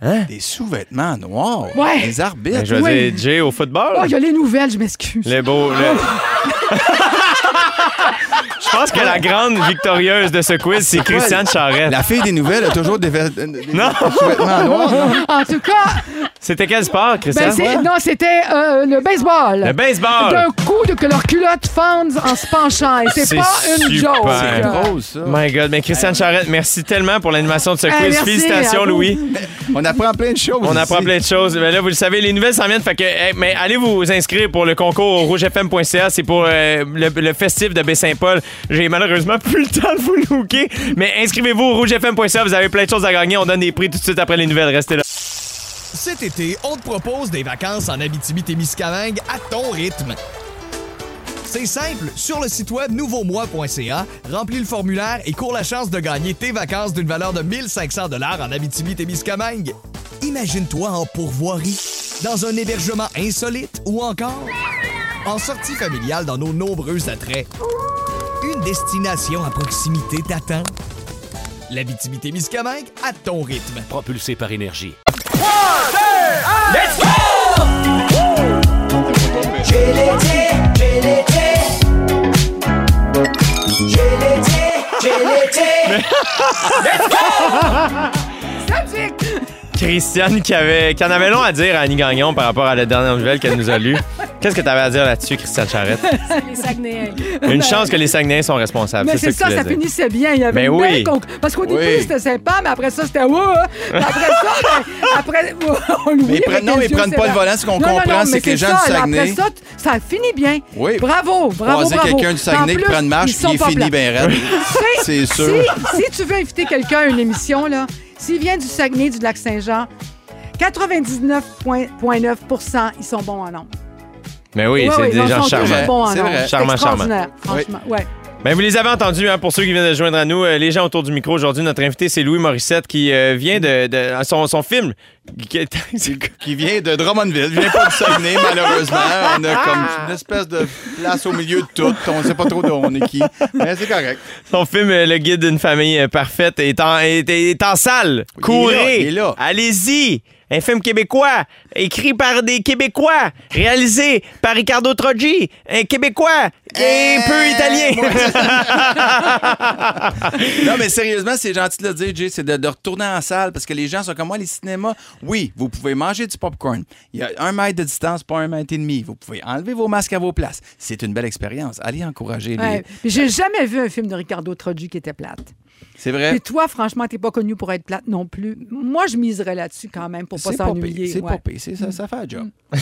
Speaker 4: Des sous-vêtements noirs.
Speaker 3: Ouais.
Speaker 4: Les arbitres.
Speaker 2: Ben, je
Speaker 3: Oui.
Speaker 2: dire Jay au football.
Speaker 3: Oh, il y a les nouvelles, je m'excuse.
Speaker 2: Le beau. le- Je pense que la grande victorieuse de ce quiz, c'est Christiane Charette.
Speaker 4: La fille des nouvelles a toujours des, vê- des- des
Speaker 2: Non.
Speaker 4: sous-vêtements noirs. non?
Speaker 3: En tout cas,
Speaker 2: C'était quel sport, Christian?
Speaker 3: ben, c'est- non, c'était euh, le baseball.
Speaker 2: Le baseball.
Speaker 3: D'un coup de que leur culotte fende en se penchant. Et c'est pas une
Speaker 2: super.
Speaker 3: joke.
Speaker 4: C'est drôle, ça.
Speaker 2: My God, mais Christiane Charette, merci tellement pour l'animation de ce quiz.
Speaker 3: merci,
Speaker 2: Félicitations. Louis.
Speaker 4: On apprend plein de choses.
Speaker 2: On apprend plein de choses. Mais là, vous le savez, les nouvelles s'en viennent. Fait que, mais allez vous inscrire pour le concours au rougefm.ca. C'est pour euh, le, le festif de Baie-Saint-Paul. J'ai malheureusement plus le temps de vous looker. Mais inscrivez-vous au rougefm.ca. Vous avez plein de choses à gagner. On donne des prix tout de suite après les nouvelles. Restez là.
Speaker 5: Cet été, on te propose des vacances en Abitibi-Témiscamingue à ton rythme. C'est simple, sur le site web nouveaumois.ca, remplis le formulaire et cours la chance de gagner tes vacances d'une valeur de 1500 dollars en Abitibi-Témiscamingue. Imagine-toi en pourvoirie, dans un hébergement insolite ou encore en sortie familiale dans nos nombreux attraits. Une destination à proximité t'attend. L'Abitibi-Témiscamingue à ton rythme.
Speaker 7: propulsé par énergie.
Speaker 1: L'été.
Speaker 2: Christiane qui, avait, qui en avait long à dire à Annie Gagnon par rapport à la dernière nouvelle qu'elle nous a lue. Qu'est-ce que tu avais à dire là-dessus, Christiane Charette?
Speaker 8: Les Saguenayens.
Speaker 2: Une chance que les Saguenayens sont responsables.
Speaker 3: Mais
Speaker 2: C'est ça,
Speaker 3: ça, finissait bien. Il y avait une
Speaker 2: oui.
Speaker 3: belle conc- Parce qu'au début,
Speaker 4: Oui.
Speaker 3: c'était sympa, mais après ça, c'était ouh! Puis Après ça, ben, après, on
Speaker 4: Mais
Speaker 3: avec
Speaker 4: non, mais ils prennent pas le volant. Ce qu'on comprend, c'est que les gens
Speaker 3: ça,
Speaker 4: du Saguenay-
Speaker 3: Après ça, t- ça finit bien.
Speaker 4: Oui.
Speaker 3: Bravo, bravo,
Speaker 4: Croiser
Speaker 3: bravo.
Speaker 4: quelqu'un du Saguenay
Speaker 3: En
Speaker 4: qui prend une marche puis il finit bien raide. C'est sûr.
Speaker 3: Si tu veux inviter quelqu'un à une émission, là, s'il vient du Saguenay, du Lac-Saint-Jean, 99,9% ils sont bons en nombre.
Speaker 2: Mais oui,
Speaker 3: Ouais,
Speaker 2: c'est
Speaker 3: ouais,
Speaker 2: des
Speaker 3: ils
Speaker 2: gens
Speaker 3: sont
Speaker 2: charmants.
Speaker 3: bons en
Speaker 4: C'est
Speaker 3: nombre.
Speaker 4: vrai.
Speaker 2: Charmant,
Speaker 3: Extraordinaire, franchement. Ouais.
Speaker 2: Ben, vous les avez entendus, hein, pour ceux qui viennent de joindre à nous, euh, les gens autour du micro aujourd'hui. Notre invité, c'est Louis Morissette qui euh, vient de, de- son, son film. qui
Speaker 4: vient de Drummondville. Il vient pas du Saguenay, malheureusement. On a comme une espèce de place au milieu de tout. On sait pas trop d'où on est qui. Mais c'est correct.
Speaker 2: son film, euh, Le guide d'une famille parfaite, est en, est, est en salle.
Speaker 4: Est
Speaker 2: Courez! Allez-y! Un film québécois, écrit par des Québécois, réalisé par Ricardo Troggi, un Québécois et un peu italien.
Speaker 4: Non, mais sérieusement, c'est gentil de le dire, Jay. C'est de, de retourner en salle parce que les gens sont comme moi, les cinémas. Oui, vous pouvez manger du popcorn. Il y a un mètre de distance, pas un mètre et demi. Vous pouvez enlever vos masques à vos places. C'est une belle expérience. Allez encourager les.
Speaker 3: Ouais. J'ai jamais vu un film de Ricardo Troggi qui était plate.
Speaker 4: C'est vrai.
Speaker 3: Et toi, franchement, t'es pas connu pour être plate non plus. Moi, je miserais là-dessus quand même pour pas s'ennuyer.
Speaker 4: C'est
Speaker 3: ouais.
Speaker 4: pas pire. C'est- Ça, ça fait un job.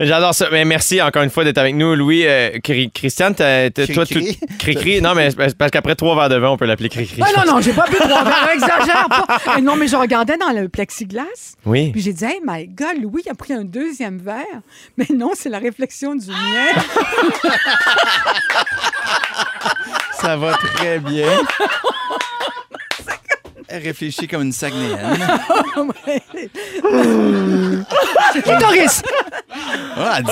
Speaker 2: J'adore ça. Mais merci encore une fois d'être avec nous, Louis. Euh, Cri- Christiane, t'as- toi, tout.
Speaker 4: Cri-cri.
Speaker 2: Non, mais parce qu'après trois verres de vin, on peut l'appeler Cri-cri.
Speaker 3: Ah non, non, j'ai pas pu trois verres, exagère pas. Eh non, mais je regardais dans le plexiglas,
Speaker 2: Oui.
Speaker 3: puis j'ai dit, hey, my God, Louis a pris un deuxième verre. Mais non, c'est la réflexion du mien.
Speaker 4: Ça va très bien. Elle réfléchit comme une Saguenayenne.
Speaker 3: Clitoris.
Speaker 4: Ah, elle dit,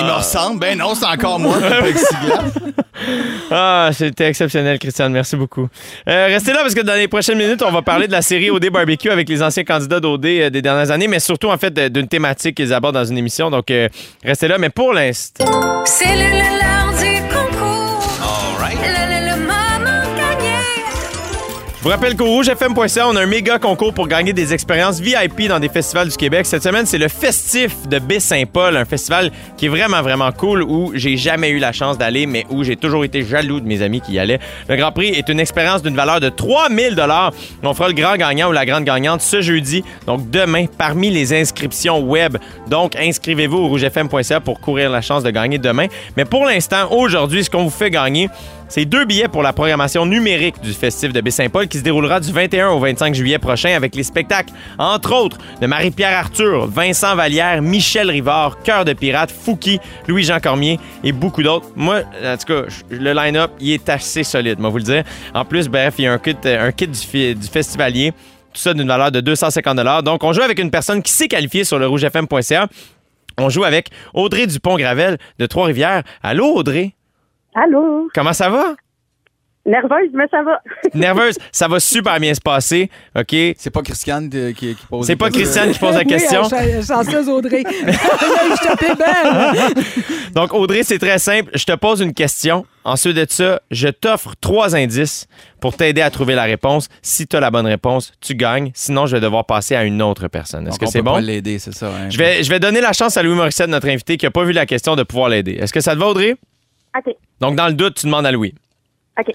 Speaker 4: il me ressemble. Ben non, c'est encore moi. le plexiglas.
Speaker 2: Ah, c'était exceptionnel, Christiane. Merci beaucoup. Euh, restez là parce que dans les prochaines minutes, on va parler de la série OD Barbecue avec les anciens candidats d'OD euh, des dernières années, mais surtout, en fait, d'une thématique qu'ils abordent dans une émission. Donc, euh, restez là. Mais pour l'instant,
Speaker 6: C'est le, gagné.
Speaker 2: vous rappelle qu'au rougefm.ca, on a un méga concours pour gagner des expériences VIP dans des festivals du Québec. Cette semaine, c'est le Festif de Baie-Saint-Paul, un festival qui est vraiment, vraiment cool où j'ai jamais eu la chance d'aller, mais où j'ai toujours été jaloux de mes amis qui y allaient. Le Grand Prix est une expérience d'une valeur de 3000 dollars. On fera le grand gagnant ou la grande gagnante ce jeudi, donc demain, parmi les inscriptions web. Donc, inscrivez-vous au rougefm.ca pour courir la chance de gagner demain. Mais pour l'instant, aujourd'hui, ce qu'on vous fait gagner, c'est deux billets pour la programmation numérique du Festif de Baie-Saint-Paul qui se déroulera du 21 au 25 juillet prochain avec les spectacles, entre autres, de Marie-Pierre Arthur, Vincent Vallière, Michel Rivard, Cœur de Pirate, Fouki, Louis-Jean Cormier et beaucoup d'autres. Moi, en tout cas, le line-up, il est assez solide, moi vous le dire. En plus, bref, il y a un kit, un du festivalier. Tout ça d'une valeur de 250 Donc, on joue avec une personne qui s'est qualifiée sur le rougefm.ca. On joue avec Audrey Dupont-Gravel de Trois-Rivières. Allô, Audrey?
Speaker 7: Allô?
Speaker 2: Comment ça va?
Speaker 7: Nerveuse, mais ça va.
Speaker 2: Nerveuse, ça va super bien se passer, OK?
Speaker 4: C'est pas Christiane de- qui, qui pose
Speaker 2: C'est pas. Christiane qui pose la question.
Speaker 3: Oui, euh, ch- chanceuse Audrey. je tapais belle.
Speaker 2: Donc, Audrey, c'est très simple. Je te pose une question. Ensuite de ça, je t'offre trois indices pour t'aider à trouver la réponse. Si tu as la bonne réponse, tu gagnes. Sinon, je vais devoir passer à une autre personne. Est-ce
Speaker 4: Donc,
Speaker 2: que
Speaker 4: on
Speaker 2: c'est
Speaker 4: peut
Speaker 2: bon?
Speaker 4: pas l'aider, c'est ça. hein?
Speaker 2: Je vais, je vais donner la chance à Louis Morissette, notre invité, qui n'a pas vu la question, de pouvoir l'aider. Est-ce que ça te va, Audrey?
Speaker 7: OK.
Speaker 2: Donc, dans le doute, tu demandes à Louis.
Speaker 7: OK.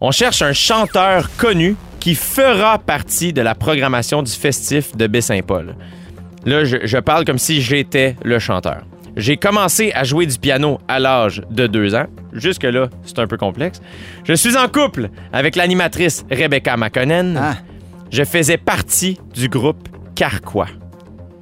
Speaker 2: On cherche un chanteur connu qui fera partie de la programmation du festif de Baie-Saint-Paul. Là, je, je parle comme si j'étais le chanteur. J'ai commencé à jouer du piano à l'âge de deux ans. Jusque-là, c'est un peu complexe. Je suis en couple avec l'animatrice Rebecca McConnell.
Speaker 4: Ah,
Speaker 2: Je faisais partie du groupe Carquois.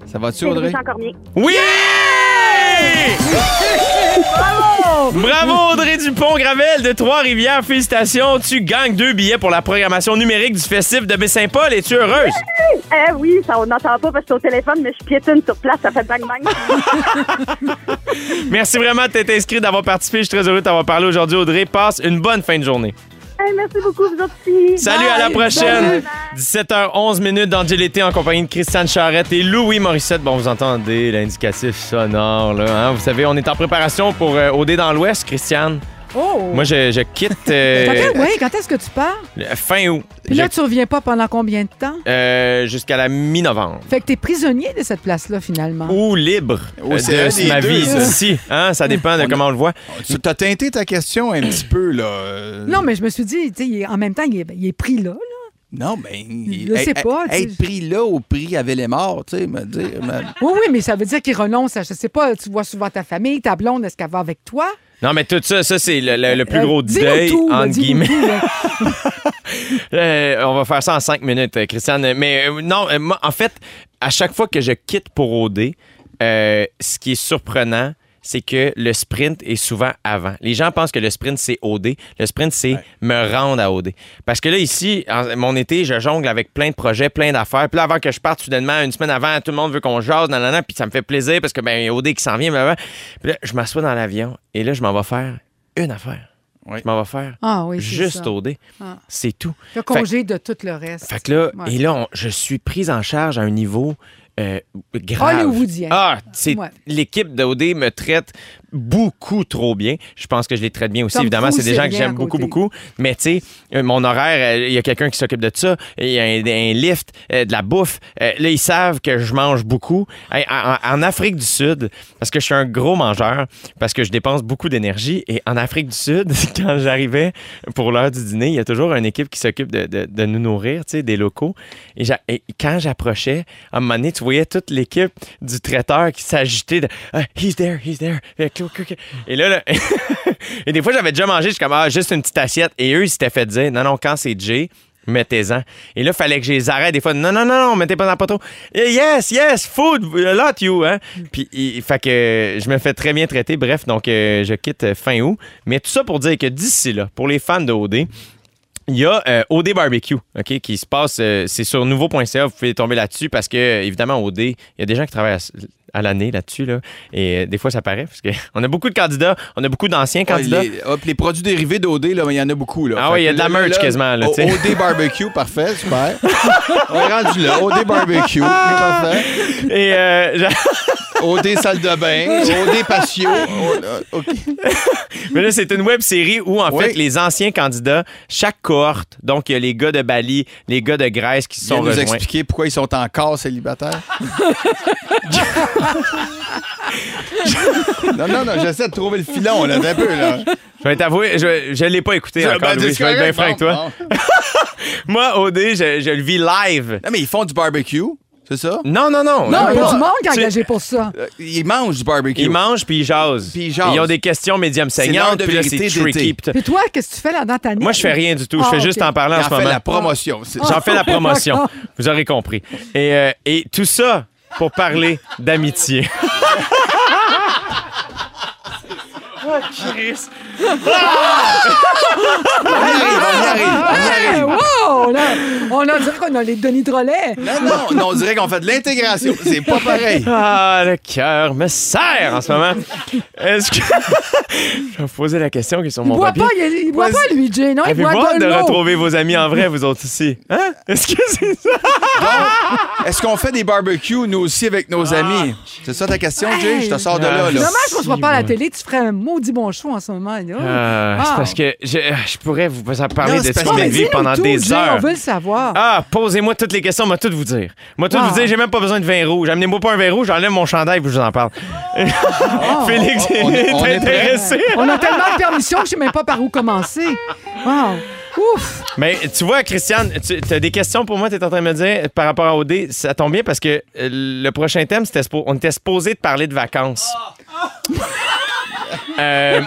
Speaker 4: ça va-tu,
Speaker 7: C'est
Speaker 4: Audrey?
Speaker 7: Cormier.
Speaker 2: Oui! Bravo Audrey Dupont-Gravel de Trois-Rivières. Félicitations. Tu gagnes deux billets pour la programmation numérique du festif de Baie-Saint-Paul. Es-tu heureuse?
Speaker 7: Eh oui, ça on n'entend pas parce que c'est au téléphone, mais je piétine sur place, ça fait bang bang.
Speaker 2: Merci vraiment de t'être inscrit, d'avoir participé. Je suis très heureux de t'avoir parlé aujourd'hui, Audrey. Passe une bonne fin de journée.
Speaker 7: Merci beaucoup, vous autres aussi.
Speaker 2: Salut, à la prochaine.
Speaker 7: Bye.
Speaker 2: 17h11 minutes dans GLT en compagnie de Christiane Charrette et Louis Morissette. Bon, vous entendez l'indicatif sonore, là. hein? Vous savez, on est en préparation pour euh, OD dans l'Ouest, Christiane?
Speaker 3: Oh!
Speaker 2: Moi, je, je quitte euh,
Speaker 3: Quand est- oui, quand est-ce que tu pars?
Speaker 2: fin août.
Speaker 3: Puis là,
Speaker 2: Je-
Speaker 3: tu reviens pas pendant combien de temps?
Speaker 2: euh, jusqu'à la mi-novembre.
Speaker 3: Fait que t'es prisonnier de cette place-là, finalement.
Speaker 2: Ou libre
Speaker 4: Oh,
Speaker 2: euh,
Speaker 4: c'est un
Speaker 2: de
Speaker 4: des
Speaker 2: ma
Speaker 4: deux,
Speaker 2: vie
Speaker 4: ça.
Speaker 2: ici. Hein? Ça dépend de
Speaker 4: On a-
Speaker 2: comment on le voit.
Speaker 4: Tu t'as teinté ta question un petit peu, là. euh,
Speaker 3: Non, mais je me suis dit, tu sais, il est- en même temps, il est, il est pris là. là.
Speaker 4: Non, mais.
Speaker 3: Je sais pas, tu sais.
Speaker 4: Être pris là au prix avec les morts, tu sais, me dire. me-
Speaker 3: Oui, oui, mais ça veut dire qu'il renonce à, je sais pas, tu vois souvent ta famille, ta blonde, est-ce qu'elle va avec toi?
Speaker 2: Non, mais tout ça, ça, c'est le, le- le plus
Speaker 3: Euh,
Speaker 2: gros
Speaker 3: dis-nous
Speaker 2: deuil,
Speaker 3: tout, là,
Speaker 2: entre guillemets.
Speaker 3: tout.
Speaker 2: Euh, on va faire ça en cinq minutes, euh, Christiane. Mais euh, non, euh, en fait, à chaque fois que je quitte pour OD, euh, ce qui est surprenant, c'est que le sprint est souvent avant. Les gens pensent que le sprint, c'est OD. Le sprint, c'est me rendre à OD. Parce que là, ici, en- mon été, je jongle avec plein de projets, plein d'affaires. Puis là, avant que je parte, soudainement, une semaine avant, tout le monde veut qu'on jase, nanana, puis ça me fait plaisir parce que, ben, il y a OD qui s'en vient, blablabla. Puis là, je m'assois dans l'avion et là, je m'en vais faire une affaire.
Speaker 4: Oui.
Speaker 2: Je m'en vais faire
Speaker 3: Ah oui, c'est
Speaker 2: juste
Speaker 3: ça.
Speaker 2: OD.
Speaker 3: Ah.
Speaker 2: C'est tout.
Speaker 3: Le congé de tout le reste.
Speaker 2: Fait que là,
Speaker 3: Ouais.
Speaker 2: et là, on- je suis prise en charge à un niveau euh, grave.
Speaker 3: Hollywoodien.
Speaker 2: Ah, c'est
Speaker 3: Ouais.
Speaker 2: l'équipe d'OD me traite beaucoup trop bien. Je pense que je les traite bien aussi, évidemment. C'est des gens que j'aime beaucoup, beaucoup. Mais tu sais, euh, mon horaire, euh, il y a quelqu'un qui s'occupe de ça. Il y a un, un lift, euh, de la bouffe. Là, ils savent que je mange beaucoup. En, en Afrique du Sud, parce que je suis un gros mangeur, parce que je dépense beaucoup d'énergie. Et en Afrique du Sud, quand j'arrivais pour l'heure du dîner, il y a toujours une équipe qui s'occupe de, de- de nous nourrir, tu sais, des locaux. Et quand j'approchais, à un moment donné, tu voyais toute l'équipe du traiteur qui s'agitait de Ah, He's there, he's there. Et là, et des fois, j'avais déjà mangé, je comme Ah, juste une petite assiette. Et eux, ils s'étaient fait dire Non, non, quand c'est Jay, mettez-en. Et là, il fallait que je les arrête des fois. Non, non, non, non, mettez pas dans trop. Eh, Yes, yes, food, a lot you. Hein? Puis, il, fait que je me fais très bien traiter. Bref, donc, euh, je quitte fin août. Mais tout ça pour dire que d'ici là, pour les fans de OD, il y a euh, OD Barbecue, OK, qui se passe, euh, c'est sur nouveau.ca, vous pouvez tomber là-dessus parce que, évidemment, OD, il y a des gens qui travaillent à, à l'année là-dessus. Là. Et euh, des fois, ça paraît, parce qu'on a beaucoup de candidats, on a beaucoup d'anciens candidats.
Speaker 4: Ouais, les, hop, les produits dérivés d'OD, il y en a beaucoup. Là.
Speaker 2: Ah oui, il y a de la
Speaker 4: là,
Speaker 2: merch
Speaker 4: là,
Speaker 2: quasiment, là.
Speaker 4: OD Barbecue, parfait, super. On est rendu là. OD Barbecue, parfait.
Speaker 2: Et euh,
Speaker 4: OD salle de bain, OD patio. O- OK.
Speaker 2: Mais là, c'est une web série où, en
Speaker 4: Oui.
Speaker 2: fait, les anciens candidats, chaque cohorte, donc il y a les gars de Bali, les gars de Grèce qui se sont
Speaker 4: nous
Speaker 2: rejoints.
Speaker 4: expliquer pourquoi ils sont encore célibataires. Non, non, non, j'essaie de trouver le filon, là, un peu, là.
Speaker 2: Je vais t'avouer, je ne l'ai pas écouté encore,
Speaker 4: Ben,
Speaker 2: Louis, je vais être bien franc avec toi. Moi, OD, je, je le vis live.
Speaker 4: Non, mais ils font du barbecue, c'est ça?
Speaker 2: Non, non, non.
Speaker 3: Non, il y a du monde qui est engagé pour ça.
Speaker 4: Euh, Ils mangent du barbecue.
Speaker 2: Ils mangent puis ils jasent.
Speaker 4: Puis ils jasent.
Speaker 2: ont des questions médium saignantes, puis là, c'est tricky. puis
Speaker 3: toi, qu'est-ce que tu fais là dans ta niche?
Speaker 2: Moi, je fais rien du tout. Je
Speaker 3: Ah,
Speaker 2: fais juste en parler
Speaker 4: Ils
Speaker 2: en
Speaker 4: en
Speaker 2: ce
Speaker 4: fait
Speaker 2: moment.
Speaker 4: la promotion.
Speaker 2: J'en fais la promotion. Vous aurez compris. Et, euh, et tout ça pour parler d'amitié. Oh, Chris.
Speaker 4: On y arrive, on y arrive, on y
Speaker 3: Hey,
Speaker 4: arrive.
Speaker 3: wow! Là, on a dirait qu'on a les Denis Drolet.
Speaker 4: Non, non, non, on dirait qu'on fait de l'intégration. C'est pas pareil.
Speaker 2: Ah, le cœur me serre en ce moment. Est-ce que. Je vais vous poser la question qui est sur
Speaker 3: Il
Speaker 2: mon
Speaker 3: boit
Speaker 2: papier.
Speaker 3: pas, il, il boit pas, lui, Jay. Non, il boit de
Speaker 2: de retrouver vos amis en vrai, vous autres aussi? Hein? Est-ce que c'est ça?
Speaker 4: Est-ce qu'on fait des barbecues, nous aussi, avec nos amis? C'est ça ta question, Jay? Je te sors de là,
Speaker 2: Ah,
Speaker 4: là.
Speaker 3: Dommage qu'on se voit pas à la télé. Tu ferais un maudit bon show en ce moment. Là.
Speaker 2: Euh, C'est
Speaker 3: Ah.
Speaker 2: parce que je, je pourrais vous parler
Speaker 4: Non,
Speaker 2: de
Speaker 4: c'est
Speaker 2: ce
Speaker 4: parce
Speaker 2: qu'on
Speaker 4: que-
Speaker 2: a
Speaker 3: mais
Speaker 2: vécu
Speaker 3: dis-nous
Speaker 2: pendant
Speaker 3: tout,
Speaker 2: des
Speaker 3: Jay,
Speaker 2: heures.
Speaker 3: On veut le savoir.
Speaker 2: Ah, posez-moi toutes les questions, moi tout vous dire. Moi tout
Speaker 3: Ah.
Speaker 2: vous dire, j'ai même pas besoin de vin rouge. Amenez-moi pas un vin rouge, j'enlève mon chandail puis je vous en parle. Félix
Speaker 4: on- on-
Speaker 2: est
Speaker 4: on
Speaker 2: intéressé?
Speaker 3: On a tellement de permissions que je sais même pas par où commencer. Wow. Ouf.
Speaker 2: Mais tu vois, Christiane, tu as des questions pour moi, tu es en train de me dire par rapport à OD. Ça tombe bien parce que euh, le prochain thème, c'était spo- on était supposé de parler de vacances. Euh,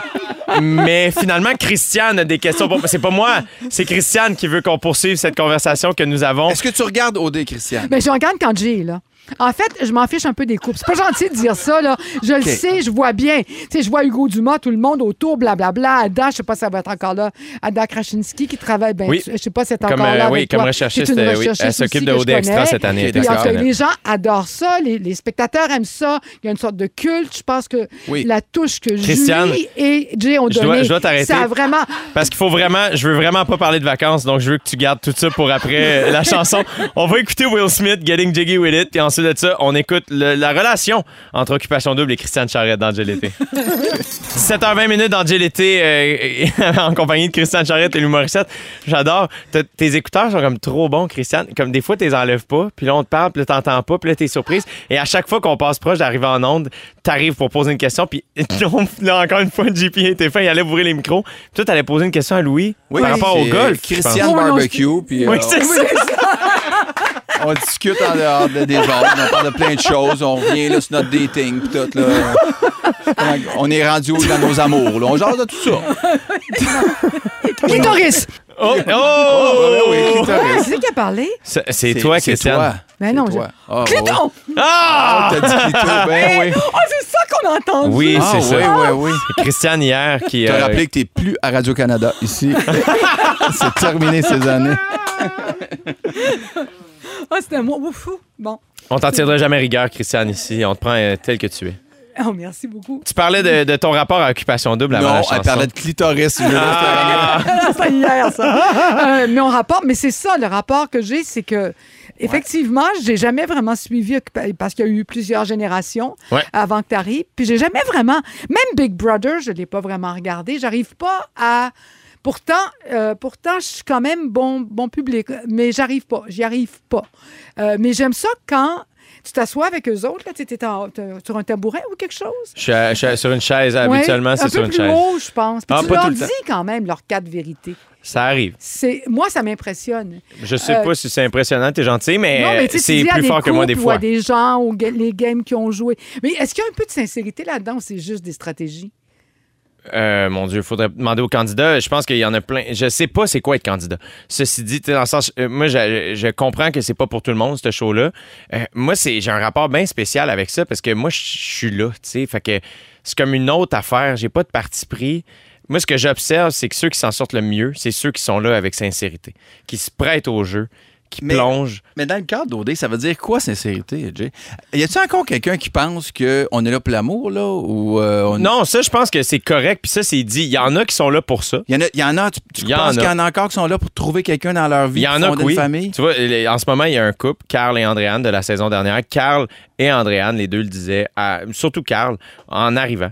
Speaker 2: mais finalement, Christiane a des questions pour C'est pas moi, c'est Christiane qui veut qu'on poursuive cette conversation que nous avons.
Speaker 4: Est-ce que tu regardes OD, Christiane?
Speaker 3: Mais je regarde quand Jay est là. En fait, je m'en fiche un peu des coupes. C'est pas gentil de dire ça, là. Je le sais, je vois bien. Tu sais, je vois Hugo Dumas, tout le monde autour, blablabla. Ada, je sais pas si ça va être encore là. Ada Krasinski qui travaille, ben,
Speaker 2: Oui.
Speaker 3: je sais pas si c'est encore
Speaker 2: euh,
Speaker 3: là.
Speaker 2: oui,
Speaker 3: avec
Speaker 2: comme
Speaker 3: toi.
Speaker 2: recherchiste,
Speaker 3: C'est une
Speaker 2: euh, oui. Elle s'occupe de OD Extra cette année,
Speaker 3: Puis, en fait, les gens adorent ça. Les, les spectateurs aiment ça. Il y a une sorte de culte. Je pense que
Speaker 4: Oui.
Speaker 3: la touche que
Speaker 2: Christiane,
Speaker 3: Julie et Jay ont
Speaker 2: je dois-
Speaker 3: donnée,
Speaker 2: je dois t'arrêter.
Speaker 3: ça a vraiment...
Speaker 2: Parce qu'il faut vraiment, je veux vraiment pas parler de vacances, donc je veux que tu gardes tout ça pour après la chanson. On va écouter Will Smith, Getting Jiggy With It, puis ensuite de ça, on écoute le- la relation entre Occupation Double et Christiane Charrette dans GLT. 7h20 minutes dans GLT euh, en compagnie de Christiane Charrette et l'humoriste. J'adore. T'as- Tes écouteurs sont comme trop bons, Christiane. Comme des fois, tu les enlèves pas, puis là, on te parle, puis là, t'entends pas, puis là, t'es surprise. Et à chaque fois qu'on passe proche d'arriver en onde, t'arrives pour poser une question, puis là, encore une fois, JP était fin, il allait ouvrir les micros. Puis toi, t'allais poser une question à Louis par rapport au golf.
Speaker 4: Christiane Barbecue, puis
Speaker 2: Oui,
Speaker 4: euh,
Speaker 2: c'est ça.
Speaker 4: On discute en dehors de- des ondes, on parle de plein de choses, on revient là sur notre dating, tout, là. On est rendu dans nos amours, là? On genre de tout ça.
Speaker 3: Clitoris!
Speaker 2: Oh!
Speaker 4: Oh,
Speaker 2: oh!
Speaker 4: oui,
Speaker 3: Ah,
Speaker 4: clitoris.
Speaker 3: c'est qui a parlé?
Speaker 2: C'est c'est toi,
Speaker 4: c'est
Speaker 2: Christiane.
Speaker 4: toi.
Speaker 3: Ben non, je-
Speaker 4: toi. Ah,
Speaker 3: Cliton!
Speaker 2: Ah!
Speaker 4: oh, T'as dit clito, ben oui.
Speaker 3: Oh, c'est ça qu'on a entendu!
Speaker 2: Oui,
Speaker 4: Ah,
Speaker 2: c'est ça.
Speaker 4: oui, oui, oui.
Speaker 2: C'est Christiane hier qui.
Speaker 4: T'as
Speaker 2: euh,
Speaker 4: rappelé que t'es plus à Radio-Canada, ici. c'est terminé ces années.
Speaker 3: Ah, c'était moi. Ouf, ouf. Bon.
Speaker 2: on t'en tiendra jamais rigueur, Christiane, ici. On te prend euh, tel que tu es.
Speaker 3: Oh, merci beaucoup.
Speaker 2: Tu parlais de, de ton rapport à Occupation Double avant la
Speaker 4: Non,
Speaker 2: chanson.
Speaker 4: elle parlait de clitoris. je veux dire,
Speaker 2: Ah!
Speaker 3: C'était hier, ça. Euh, mais on rapporte, mais c'est ça, le rapport que j'ai, c'est que. Effectivement, j'ai jamais vraiment suivi Occupa- parce qu'il y a eu plusieurs générations
Speaker 2: Ouais.
Speaker 3: avant que tu arrives. Puis j'ai jamais vraiment, même Big Brother, je l'ai pas vraiment regardé. J'arrive pas à. Pourtant, euh, pourtant, je suis quand même bon, bon public, mais j'arrive pas, j'y arrive pas. Euh, mais j'aime ça quand tu t'assois avec eux autres, là, tu es sur un tabouret ou quelque chose?
Speaker 2: Je suis, à- je suis à- sur une chaise.
Speaker 3: Ouais,
Speaker 2: Habituellement,
Speaker 3: un
Speaker 2: c'est sur une
Speaker 3: plus
Speaker 2: chaise.
Speaker 3: haut, je pense. Puis
Speaker 2: Ah,
Speaker 3: tu
Speaker 2: pas
Speaker 3: leur dis quand même leurs quatre vérités.
Speaker 2: Ça arrive.
Speaker 3: C'est moi, ça m'impressionne.
Speaker 2: Je sais
Speaker 3: Euh,
Speaker 2: pas si c'est impressionnant, t'es gentil, mais, c'est plus fort que moi des
Speaker 3: couples ou à
Speaker 2: fois.
Speaker 3: des gens ou les games qui ont joué. Mais est-ce qu'il y a un peu de sincérité là-dedans ou c'est juste des stratégies?
Speaker 2: Euh, mon Dieu, il faudrait demander aux candidats. Je pense qu'il y en a plein. Je sais pas c'est quoi être candidat. Ceci dit, dans le sens, euh, moi, je, comprends que c'est pas pour tout le monde, ce show-là. Euh, moi, j'ai un rapport bien spécial avec ça parce que moi, je suis là, tu sais. C'est comme une autre affaire. J'ai pas de parti pris. Moi, ce que j'observe, c'est que ceux qui s'en sortent le mieux, c'est ceux qui sont là avec sincérité, qui se prêtent au jeu, qui
Speaker 4: Mais-
Speaker 2: plonge.
Speaker 4: Mais dans le cadre d'OD, ça veut dire quoi sincérité, Jay? Y a-t-il encore quelqu'un qui pense qu'on est là pour l'amour, là? Ou euh, on...
Speaker 2: Non, ça, je pense que c'est correct. Puis ça, c'est dit. Il y en a qui sont là pour ça.
Speaker 4: Il y en a, y en a tu,
Speaker 2: y
Speaker 4: penses qu'il y en a encore qui sont là pour trouver quelqu'un dans leur vie,
Speaker 2: Il y en a oui.
Speaker 4: une famille?
Speaker 2: Tu vois, en ce moment, il y a un couple, Carl et Andréane, de la saison dernière. Carl et Andréane, les deux le disaient, à- surtout Carl, en arrivant.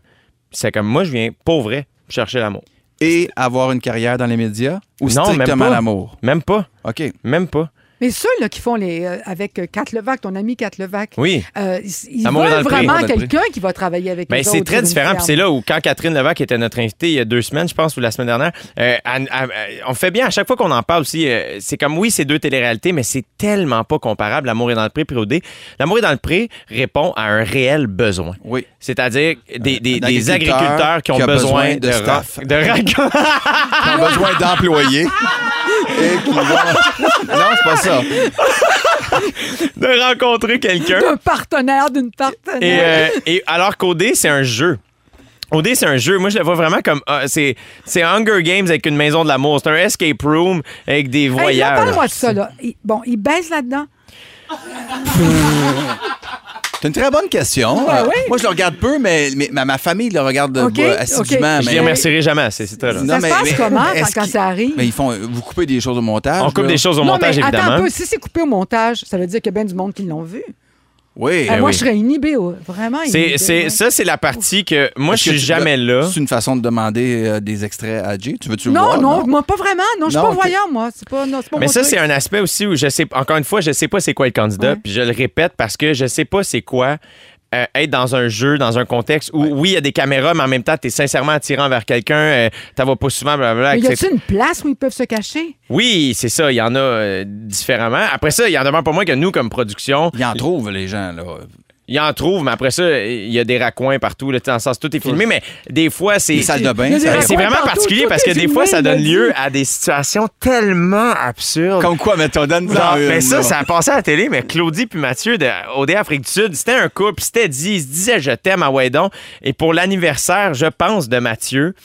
Speaker 2: C'est comme, moi, je viens, pour vrai, chercher l'amour.
Speaker 4: Et avoir une carrière dans les médias? Ou
Speaker 2: Non,
Speaker 4: strictement l'amour?
Speaker 2: Même pas.
Speaker 4: OK.
Speaker 2: Même pas.
Speaker 3: Mais ceux là, qui font les. euh, avec euh, Kat Levac, ton ami Kat Levac,
Speaker 2: Oui.
Speaker 3: euh, ils, ils
Speaker 2: Amour est dans
Speaker 3: veulent
Speaker 2: le pré.
Speaker 3: vraiment quelqu'un qui va travailler avec
Speaker 2: Ben,
Speaker 3: eux
Speaker 2: c'est
Speaker 3: autres
Speaker 2: très
Speaker 3: sur une
Speaker 2: différent. Puis
Speaker 3: ferme.
Speaker 2: c'est là où, quand Catherine Levac était notre invitée il y a deux semaines, je pense, ou la semaine dernière, euh, elle- elle- elle- on fait bien, à chaque fois qu'on en parle aussi, euh, c'est comme, oui, c'est deux téléréalités, mais c'est tellement pas comparable, L'amour est dans le pré, Pré-OD. L'amour est dans le pré répond à un réel besoin.
Speaker 4: Oui.
Speaker 2: C'est-à-dire des, des-
Speaker 4: Un
Speaker 2: des
Speaker 4: agriculteur
Speaker 2: agriculteurs qui ont
Speaker 4: qui a
Speaker 2: besoin,
Speaker 4: besoin de
Speaker 2: ra-
Speaker 4: staff.
Speaker 2: de
Speaker 4: Qui ont besoin d'employés. et qui vont... Non, c'est pas ça.
Speaker 2: De rencontrer quelqu'un.
Speaker 3: D'un partenaire, d'une partenaire.
Speaker 2: Et, euh, et alors qu'OD, c'est un jeu. OD, c'est un jeu. Moi, je le vois vraiment comme. ah, c'est, c'est Hunger Games avec une maison de l'amour. C'est un escape room avec des
Speaker 3: Hey,
Speaker 2: voyages.
Speaker 3: Parle-moi de ça, là. Il- bon, il baisse là-dedans.
Speaker 4: C'est une très bonne question.
Speaker 3: Ouais,
Speaker 4: Euh,
Speaker 3: oui?
Speaker 4: Moi, je le regarde peu, mais, mais ma, ma famille le regarde
Speaker 3: OK,
Speaker 4: euh, assidûment.
Speaker 3: OK.
Speaker 2: je
Speaker 4: mais-
Speaker 2: les remercierai jamais assez, c'est très là.
Speaker 4: Non,
Speaker 3: ça
Speaker 4: mais-
Speaker 3: se passe
Speaker 4: mais-
Speaker 3: comment quand, ça arrive?
Speaker 4: Mais ils font. Vous coupez des choses au montage.
Speaker 2: On coupe
Speaker 4: là?
Speaker 2: des choses au
Speaker 3: non,
Speaker 2: montage,
Speaker 3: mais attends
Speaker 2: évidemment.
Speaker 3: un peu. Si c'est coupé au montage, ça veut dire qu'il y a bien du monde qui l'ont vu.
Speaker 4: Oui.
Speaker 3: Euh, moi,
Speaker 2: oui.
Speaker 3: je serais inhibée. oh, Vraiment
Speaker 2: C'est,
Speaker 3: inhibée.
Speaker 2: c'est, ça, c'est la partie que moi, je suis
Speaker 4: tu-
Speaker 2: jamais là.
Speaker 4: C'est une façon de demander euh, des extraits à Jay? Tu veux-tu le
Speaker 3: Non,
Speaker 4: voir?
Speaker 3: non, moi, pas vraiment. Non, je suis
Speaker 4: Non,
Speaker 3: pas
Speaker 4: ok.
Speaker 3: voyant, moi. C'est pas, non,
Speaker 2: Mais
Speaker 3: mon
Speaker 2: ça, c'est un aspect aussi où je sais, encore une fois, je sais pas c'est quoi le candidat, puis je le répète parce que je sais pas c'est quoi euh, être dans un jeu, dans un contexte où, oui, il y a des caméras, mais en même temps, tu es sincèrement attirant vers quelqu'un, euh, t'en vas pas souvent, blablabla.
Speaker 3: Mais y a-t-il une place où ils peuvent se cacher?
Speaker 2: Oui, c'est ça, il y en a euh, différemment. Après ça, il y en demeure pas moins que nous, comme production,
Speaker 4: Ils en trouvent, les gens. Là.
Speaker 2: Il en trouve, mais après ça, il y a des raccoins partout, là, dans le sens tout est filmé, mais des fois, c'est...
Speaker 4: Les salles de bain.
Speaker 2: C'est vraiment
Speaker 3: partout,
Speaker 2: particulier parce que des fois, ça donne lieu à des situations tellement absurdes.
Speaker 4: Comme quoi, mettons, donne
Speaker 2: Genre, mais ça, ça a passé à la télé, mais Claudie puis Mathieu de OD Afrique du Sud, c'était un couple, c'était dit, ils se disaient je t'aime à Waydon. Et pour l'anniversaire, je pense, de Mathieu,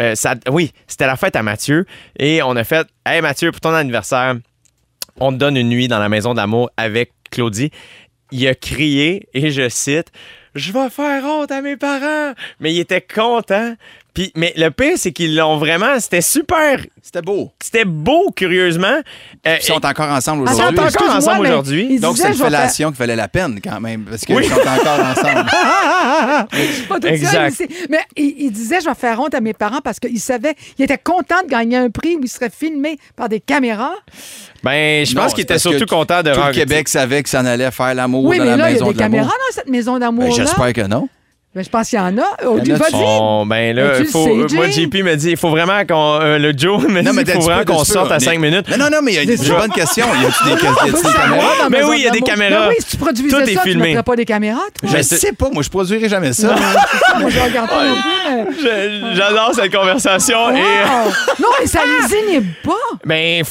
Speaker 2: euh, ça, oui, c'était la fête à Mathieu. Et on a fait, hey Mathieu, pour ton anniversaire, on te donne une nuit dans la maison d'amour avec Claudie. Il a crié, et je cite, je vais faire honte à mes parents. Mais il était content. Puis, mais le pire, c'est qu'ils l'ont vraiment, c'était super,
Speaker 4: C'était beau.
Speaker 2: c'était beau, curieusement. Euh,
Speaker 4: Ils sont encore ensemble
Speaker 2: sont
Speaker 4: aujourd'hui.
Speaker 2: encore
Speaker 3: excuse-moi,
Speaker 2: ensemble
Speaker 3: mais
Speaker 2: aujourd'hui.
Speaker 4: Donc, c'est une
Speaker 3: faire-
Speaker 4: fellation qui valait la peine quand même, parce qu'ils
Speaker 2: Oui.
Speaker 4: sont encore ensemble.
Speaker 3: Pas tout
Speaker 2: Exact.
Speaker 3: Mais il, il disait, je vais faire honte à mes parents parce qu'il savait, il était content de gagner un prix où il serait filmé par des caméras.
Speaker 2: Ben, je pense
Speaker 4: c'est
Speaker 2: qu'il était
Speaker 4: parce que
Speaker 2: surtout content de
Speaker 4: Tout le Québec savait que ça en allait faire l'amour
Speaker 3: oui,
Speaker 4: dans
Speaker 3: mais
Speaker 4: la
Speaker 3: là, il y a
Speaker 4: maison
Speaker 3: des
Speaker 4: de l'amour.
Speaker 3: caméras dans cette maison
Speaker 4: Ben,
Speaker 3: d'amour-là.
Speaker 4: J'espère que non.
Speaker 3: Ben, je pense qu'il y en a. Oh,
Speaker 4: Il y en a
Speaker 3: Vas-y.
Speaker 2: On- ben là,
Speaker 3: tu
Speaker 2: faut,
Speaker 3: sais,
Speaker 2: moi,
Speaker 3: Jay.
Speaker 2: JP me dit, il faut vraiment qu'on. euh, le Joe me dit, il faut vraiment qu'on sorte à
Speaker 4: Mais-
Speaker 2: 5 minutes.
Speaker 4: Non, non, non, mais il y a une bonne question. Des, y
Speaker 3: On
Speaker 4: des caméras?
Speaker 2: Mais oui, il y a des caméras.
Speaker 3: Oui, si tu produisais
Speaker 2: Tout est
Speaker 3: ça, tu
Speaker 2: filmé.
Speaker 3: mettrais pas des caméras, toi?
Speaker 4: Je sais pas, moi, je produirais jamais ça.
Speaker 3: Moi, je regarde pas
Speaker 2: J'adore cette conversation. Euh!
Speaker 3: Non, mais ça les inhibe pas.
Speaker 2: ben,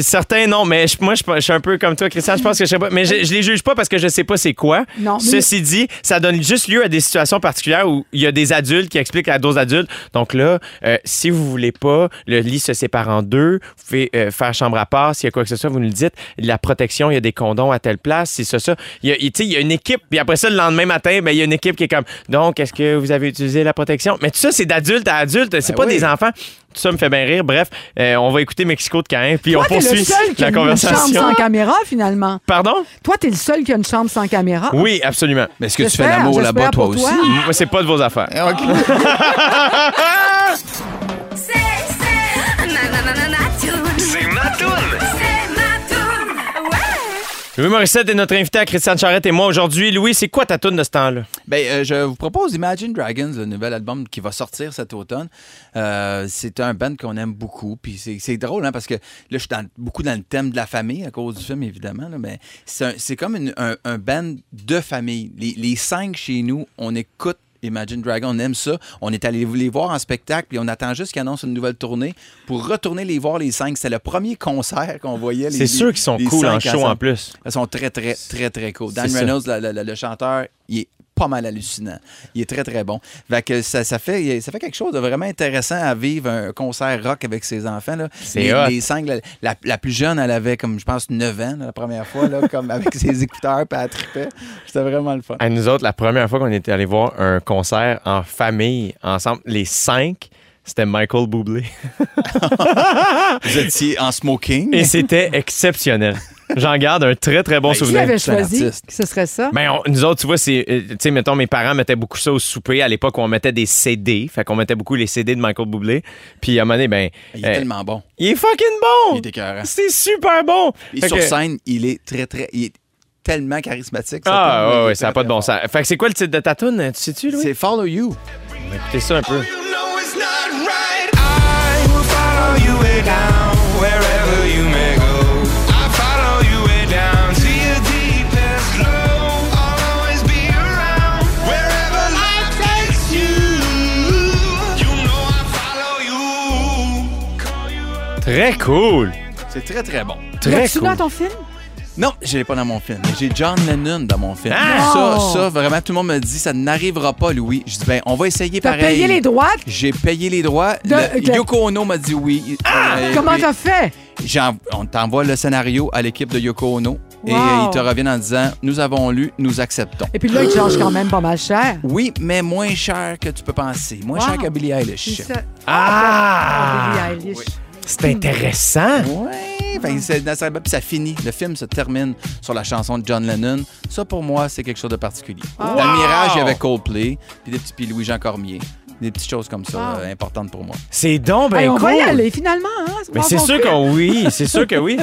Speaker 2: certains non, mais moi, je, suis un peu comme toi, Christian. Je pense que je sais pas. Mais je, les juge pas parce que je sais pas c'est quoi. Ceci dit, ça donne juste lieu à des situations particulières où il y a des adultes qui expliquent à d'autres adultes. Donc là, euh, si vous voulez pas, le lit se sépare en deux. Vous pouvez euh, faire chambre à part. S'il y a quoi que ce soit, vous nous le dites. La protection, il y a des condoms à telle place. C'est ça, ça. Il y a, il- y a une équipe. Puis après ça, le lendemain matin, ben, il y a une équipe qui est comme Donc, est-ce que vous avez utilisé la protection? Mais tout ça, c'est d'adulte à adulte. C'est
Speaker 4: Ben
Speaker 2: pas
Speaker 4: oui.
Speaker 2: des enfants. Tout ça me fait bien rire. Bref, euh, on va écouter Mexico de Caen. Puis
Speaker 3: Toi,
Speaker 2: on
Speaker 3: t'es le
Speaker 2: poursuit
Speaker 3: seul qui a
Speaker 2: la
Speaker 3: une chambre
Speaker 2: conversation.
Speaker 3: sans caméra, finalement.
Speaker 2: Pardon?
Speaker 3: Toi, t'es le seul qui a une chambre sans caméra.
Speaker 2: Oui, absolument.
Speaker 4: Mais est-ce que tu fais
Speaker 3: J'espère,
Speaker 4: l'amour là-bas, toi aussi?
Speaker 3: toi.
Speaker 2: Moi, c'est pas de vos affaires.
Speaker 4: Ah, OK.
Speaker 6: C'est, c'est.
Speaker 8: C'est ma toune.
Speaker 2: Louis Morissette est notre invité à Christiane Charrette et moi aujourd'hui. Louis, c'est quoi ta toune de ce temps-là?
Speaker 4: Ben, euh, je vous propose Imagine Dragons, le nouvel album qui va sortir cet automne. Euh, c'est un band qu'on aime beaucoup. Puis c'est, drôle, hein, parce que là, je suis beaucoup dans le thème de la famille à cause du film, évidemment. là, mais c'est, comme un, un band de famille. Les, les cinq chez nous, on écoute Imagine Dragon, on aime ça. On est allé les voir en spectacle, puis on attend juste qu'ils annoncent une nouvelle tournée pour retourner les voir les cinq. C'est le premier concert qu'on voyait. les-
Speaker 2: C'est sûr qu'ils sont cool en show en plus.
Speaker 4: Ils sont très, très, très, très cool. Dan. Reynolds, le, le- le- le chanteur, il est pas mal hallucinant. Il est très, très bon. Fait que ça, ça fait, ça fait quelque chose de vraiment intéressant à vivre un concert rock avec ses enfants. là.
Speaker 2: C'est
Speaker 4: les, cinq, la, la- la plus jeune, elle avait comme, je pense, 9 ans là, la première fois, là, comme avec ses écouteurs, puis elle. C'était vraiment le fun.
Speaker 2: À nous autres, la première fois qu'on était allé voir un concert en famille, ensemble, les cinq, c'était Michael Bublé.
Speaker 4: Vous étiez en smoking.
Speaker 2: Et c'était exceptionnel. J'en garde un très, très bon
Speaker 4: Ben,
Speaker 3: Qui
Speaker 2: souvenir.
Speaker 3: avait
Speaker 4: c'est un
Speaker 3: choisi que ce serait ça?
Speaker 2: Ben, on- nous autres, tu vois, c'est. euh, Tu sais, mettons, mes parents mettaient beaucoup ça au souper à l'époque où on mettait des CD. Fait qu'on mettait beaucoup les CD de Michael Bublé. Puis à un moment donné, ben.
Speaker 4: Il est
Speaker 2: euh,
Speaker 4: tellement bon.
Speaker 2: il est fucking bon!
Speaker 4: Il est écœurant.
Speaker 2: C'est super bon!
Speaker 4: Et
Speaker 2: Fait
Speaker 4: sur
Speaker 2: que-
Speaker 4: scène, il est très, très. Il est tellement charismatique. ça,
Speaker 2: Ah, ouais, ouais, ça n'a pas de bon sens. Fait que c'est quoi le titre de ta tune? Tu sais-tu, Louis?
Speaker 4: C'est Follow You.
Speaker 2: On va écouter ça un peu. Très cool!
Speaker 4: C'est très, très bon.
Speaker 2: Très
Speaker 3: L'as-tu
Speaker 2: cool.
Speaker 3: dans ton film?
Speaker 4: Non, je l'ai pas dans mon film. mais J'ai John Lennon dans mon film.
Speaker 2: Ah!
Speaker 4: Ça, ça, vraiment, tout le monde me dit, ça n'arrivera pas, Louis. Je dis, ben, on va essayer
Speaker 3: T'as
Speaker 4: pareil.
Speaker 3: payé les droits?
Speaker 4: J'ai payé les droits.
Speaker 3: De-
Speaker 4: Le-
Speaker 3: de-
Speaker 4: Yoko Ono m'a dit oui. Euh,
Speaker 3: Comment
Speaker 4: puis
Speaker 3: t'as fait?
Speaker 4: j'en- On t'envoie le scénario à l'équipe de Yoko Ono et
Speaker 3: Wow.
Speaker 4: euh, ils te reviennent en disant Nous avons lu, nous acceptons.
Speaker 3: Et puis là, il charge quand même pas mal cher.
Speaker 4: Oui, mais moins cher que tu peux penser. Moins
Speaker 3: Wow.
Speaker 4: cher que Billie Eilish.
Speaker 3: C'est ça.
Speaker 2: Ah!
Speaker 3: Billie Eilish.
Speaker 2: C'est intéressant!
Speaker 4: Ouais, c'est- dans sa- puis ça finit. Le film se termine sur la chanson de John Lennon. Ça, pour moi, c'est quelque chose de particulier. Dans
Speaker 2: Wow!
Speaker 4: le Mirage, il y avait Coldplay, puis des petits puis Louis-Jean Cormier. Des petites choses comme ça,
Speaker 3: Wow.
Speaker 4: euh, importantes pour moi.
Speaker 2: C'est donc ben
Speaker 3: Hey, on
Speaker 2: cool!
Speaker 3: va y aller finalement. Hein?
Speaker 2: Mais c'est sûr que oui, c'est sûr que oui.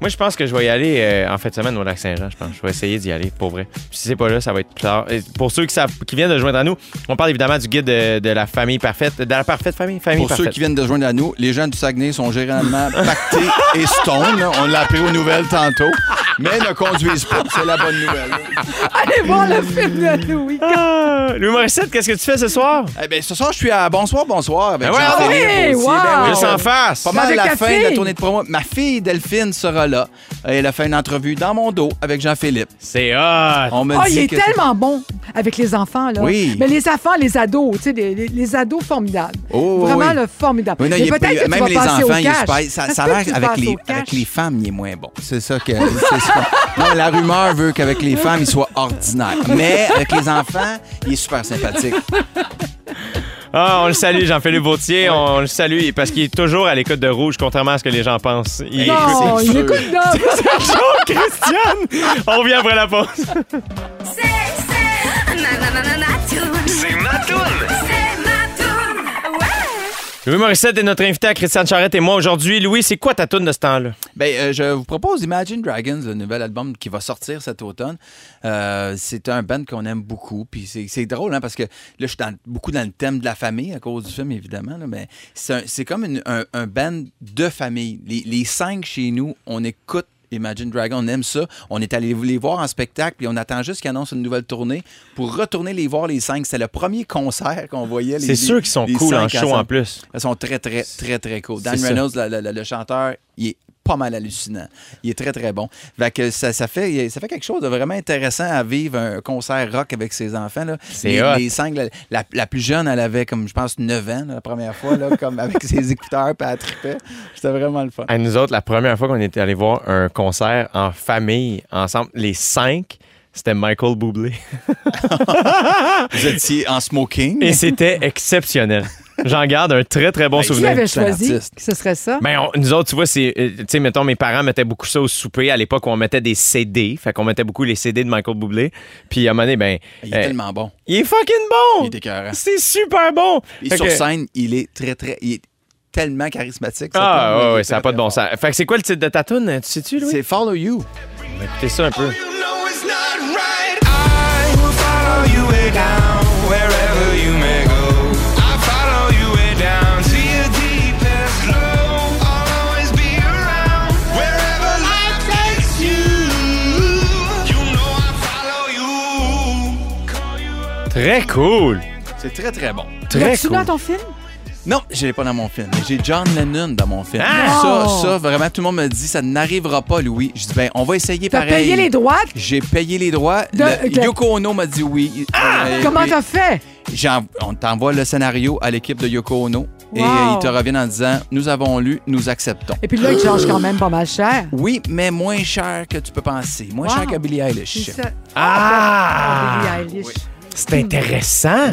Speaker 2: Moi, je pense que je vais y aller euh, en fin de semaine au Lac-Saint-Jean, je pense. Je vais essayer d'y aller, pour vrai. Puis si c'est pas là, ça va être plus tard. Et pour ceux qui, savent, qui viennent de joindre à nous, on parle évidemment du guide de, de la famille parfaite, de la parfaite famille, famille
Speaker 4: Pour
Speaker 2: parfaite.
Speaker 4: ceux qui viennent de joindre à nous, les gens du Saguenay sont généralement pactés et stone. On l'a appris aux nouvelles tantôt. Mais ne conduisent pas. C'est la bonne nouvelle.
Speaker 3: Allez voir le film de Louis.
Speaker 2: Ah, Louis Morissette, qu'est-ce que tu fais ce soir?
Speaker 4: Eh bien, ce soir, je suis à Bonsoir, bonsoir avec
Speaker 2: Ben ouais,
Speaker 4: Jean-Philippe
Speaker 3: oui,
Speaker 4: aussi.
Speaker 3: wow!
Speaker 4: Ben oui,
Speaker 2: Juste en face.
Speaker 4: Pas mal
Speaker 3: Avec
Speaker 4: la
Speaker 3: ta
Speaker 4: fin de la
Speaker 3: fille.
Speaker 4: tournée de promo. Ma fille Delphine sera là. Elle a fait une entrevue dans mon dos avec Jean-Philippe.
Speaker 2: C'est hot!
Speaker 4: On me
Speaker 3: Oh,
Speaker 4: dit
Speaker 3: il est
Speaker 4: que
Speaker 3: tellement bon avec les enfants, là.
Speaker 4: Oui.
Speaker 3: Mais les enfants, les ados, tu sais, les, les- les ados formidables.
Speaker 4: Oh, oui,
Speaker 3: Vraiment,
Speaker 4: oui.
Speaker 3: le formidable.
Speaker 4: Oui, non,
Speaker 3: Mais
Speaker 4: il est-
Speaker 3: peut-être que tu
Speaker 4: même
Speaker 3: vas
Speaker 4: les
Speaker 3: passer au
Speaker 4: enfants, il est
Speaker 3: cash.
Speaker 4: super. Ça,
Speaker 3: se
Speaker 4: ça
Speaker 3: peut
Speaker 4: a
Speaker 3: que tu
Speaker 4: l'air avec
Speaker 3: passes
Speaker 4: les,
Speaker 3: au cash?
Speaker 4: avec les femmes, il est moins bon. C'est ça que. c'est ça. Non, la rumeur veut qu'avec les femmes, il soit ordinaire. Mais avec les enfants, il est super sympathique.
Speaker 2: Ah, on le salue, Jean-Philippe Vautier. On le salue parce qu'il est toujours à l'écoute de Rouge, contrairement à ce que les gens pensent. Il
Speaker 4: Non, c'est
Speaker 3: il écoute.
Speaker 2: Oh, Christiane! On revient après la pause.
Speaker 6: C'est, c'est.
Speaker 1: C'est ma toune.
Speaker 6: C'est ma toune.
Speaker 2: Louis Morissette est notre invité à Christiane Charrette et moi aujourd'hui. Louis, c'est quoi ta toune de ce temps-là?
Speaker 4: Ben, euh, je vous propose Imagine Dragons, le nouvel album qui va sortir cet automne. Euh, c'est un band qu'on aime beaucoup. Puis c'est, drôle, hein, parce que là, je suis beaucoup dans le thème de la famille à cause du film, évidemment. mais c'est, comme un, un band de famille. Les cinq chez nous, on écoute. Imagine Dragon, on aime ça. On est allé les voir en spectacle, puis on attend juste qu'ils annoncent une nouvelle tournée pour retourner les voir les cinq. C'est le premier concert qu'on voyait. les-
Speaker 2: C'est sûr qu'ils sont cool en show en plus.
Speaker 4: Ils sont très, très, très, très cool. Dan. Reynolds, le, le- le chanteur, il est pas mal hallucinant. Il est très, très bon. Fait que ça, ça, fait, ça fait quelque chose de vraiment intéressant à vivre un concert rock avec ses enfants. Là. Les,
Speaker 2: hot.
Speaker 4: les cinq, la, la- la plus jeune, elle avait comme, je pense, 9 ans là, la première fois, là, comme avec ses écouteurs, puis elle trippait. C'était vraiment le fun.
Speaker 2: À nous autres, la première fois qu'on était allé voir un concert en famille, ensemble, les cinq, c'était Michael Bublé.
Speaker 4: Vous étiez en smoking?
Speaker 2: Et c'était exceptionnel. J'en garde un très, très bon
Speaker 4: Ben,
Speaker 3: Qui
Speaker 2: souvenir.
Speaker 3: avait
Speaker 4: C'est un
Speaker 3: choisi que ce serait ça?
Speaker 2: Ben, on- nous autres, tu vois, c'est. euh, Tu sais, mettons, mes parents mettaient beaucoup ça au souper à l'époque où on mettait des CD. Fait qu'on mettait beaucoup les CD de Michael Bublé. Puis à un moment donné, ben.
Speaker 4: Il est
Speaker 2: euh,
Speaker 4: tellement bon.
Speaker 2: il est fucking bon!
Speaker 4: Il est écœurant.
Speaker 2: C'est super bon!
Speaker 4: Et
Speaker 2: Fait
Speaker 4: sur
Speaker 2: que-
Speaker 4: scène, il est très, très. Il est tellement charismatique. ça,
Speaker 2: Ah, ouais, ouais, ça n'a pas de bon sens. Fait que c'est quoi le titre de ta tune? Tu sais-tu, Louis?
Speaker 4: C'est Follow You.
Speaker 2: On va écouter ça un peu. Très cool!
Speaker 4: C'est très, très bon.
Speaker 2: Très
Speaker 3: L'as-tu
Speaker 2: cool.
Speaker 3: dans ton film?
Speaker 4: Non, je l'ai pas dans mon film. J'ai John Lennon dans mon film.
Speaker 2: Ah!
Speaker 4: Ça, ça, vraiment, tout le monde me dit, ça n'arrivera pas, Louis. Je dis, ben, on va essayer
Speaker 3: T'as
Speaker 4: pareil.
Speaker 3: payé les droits?
Speaker 4: J'ai payé les droits.
Speaker 3: De-
Speaker 4: Le-
Speaker 3: de-
Speaker 4: Yoko Ono m'a dit oui. Euh,
Speaker 3: Comment
Speaker 4: puis
Speaker 3: t'as fait?
Speaker 4: j'en- On t'envoie le scénario à l'équipe de Yoko Ono et
Speaker 3: Wow.
Speaker 4: euh, ils te reviennent en disant, nous avons lu, nous acceptons.
Speaker 3: Et puis là, ils chargent quand même pas mal cher.
Speaker 4: Oui, mais moins cher que tu peux penser. Moins
Speaker 3: Wow.
Speaker 4: cher qu'à Billie Eilish.
Speaker 3: C'est ça.
Speaker 2: Ah!
Speaker 3: Billie Eilish.
Speaker 2: C'est intéressant.
Speaker 4: Ça,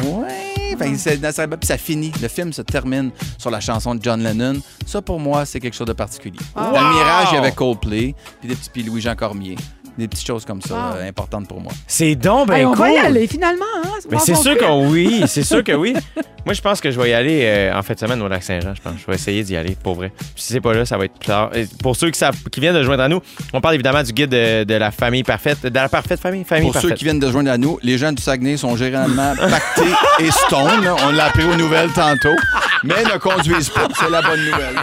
Speaker 4: puis ça finit. Le film se termine sur la chanson de John Lennon. Ça, pour moi, c'est quelque chose de particulier. Dans le Mirage, il y avait Coldplay, puis des petits puis Louis-Jean Cormier. Des petites choses comme ça,
Speaker 3: Wow.
Speaker 4: euh, importantes pour moi.
Speaker 2: C'est donc ben
Speaker 3: Hey, on
Speaker 2: cool.
Speaker 3: va y aller finalement. Hein?
Speaker 2: Mais c'est sûr qu'on oui, c'est sûr que oui. Moi, je pense que je vais y aller euh, en fin de semaine au lac Saint-Jean, je pense. Je vais essayer d'y aller, pour vrai. Puis si c'est pas là, ça va être plus tard. Et pour ceux qui, savent- qui viennent de joindre à nous, on parle évidemment du guide de, de la famille parfaite, de la parfaite famille, famille
Speaker 4: Pour
Speaker 2: parfaite.
Speaker 4: ceux qui viennent de joindre à nous, les gens du Saguenay sont généralement pactés et stone. On l'a appris aux nouvelles tantôt, mais ne conduisent pas. C'est la bonne nouvelle.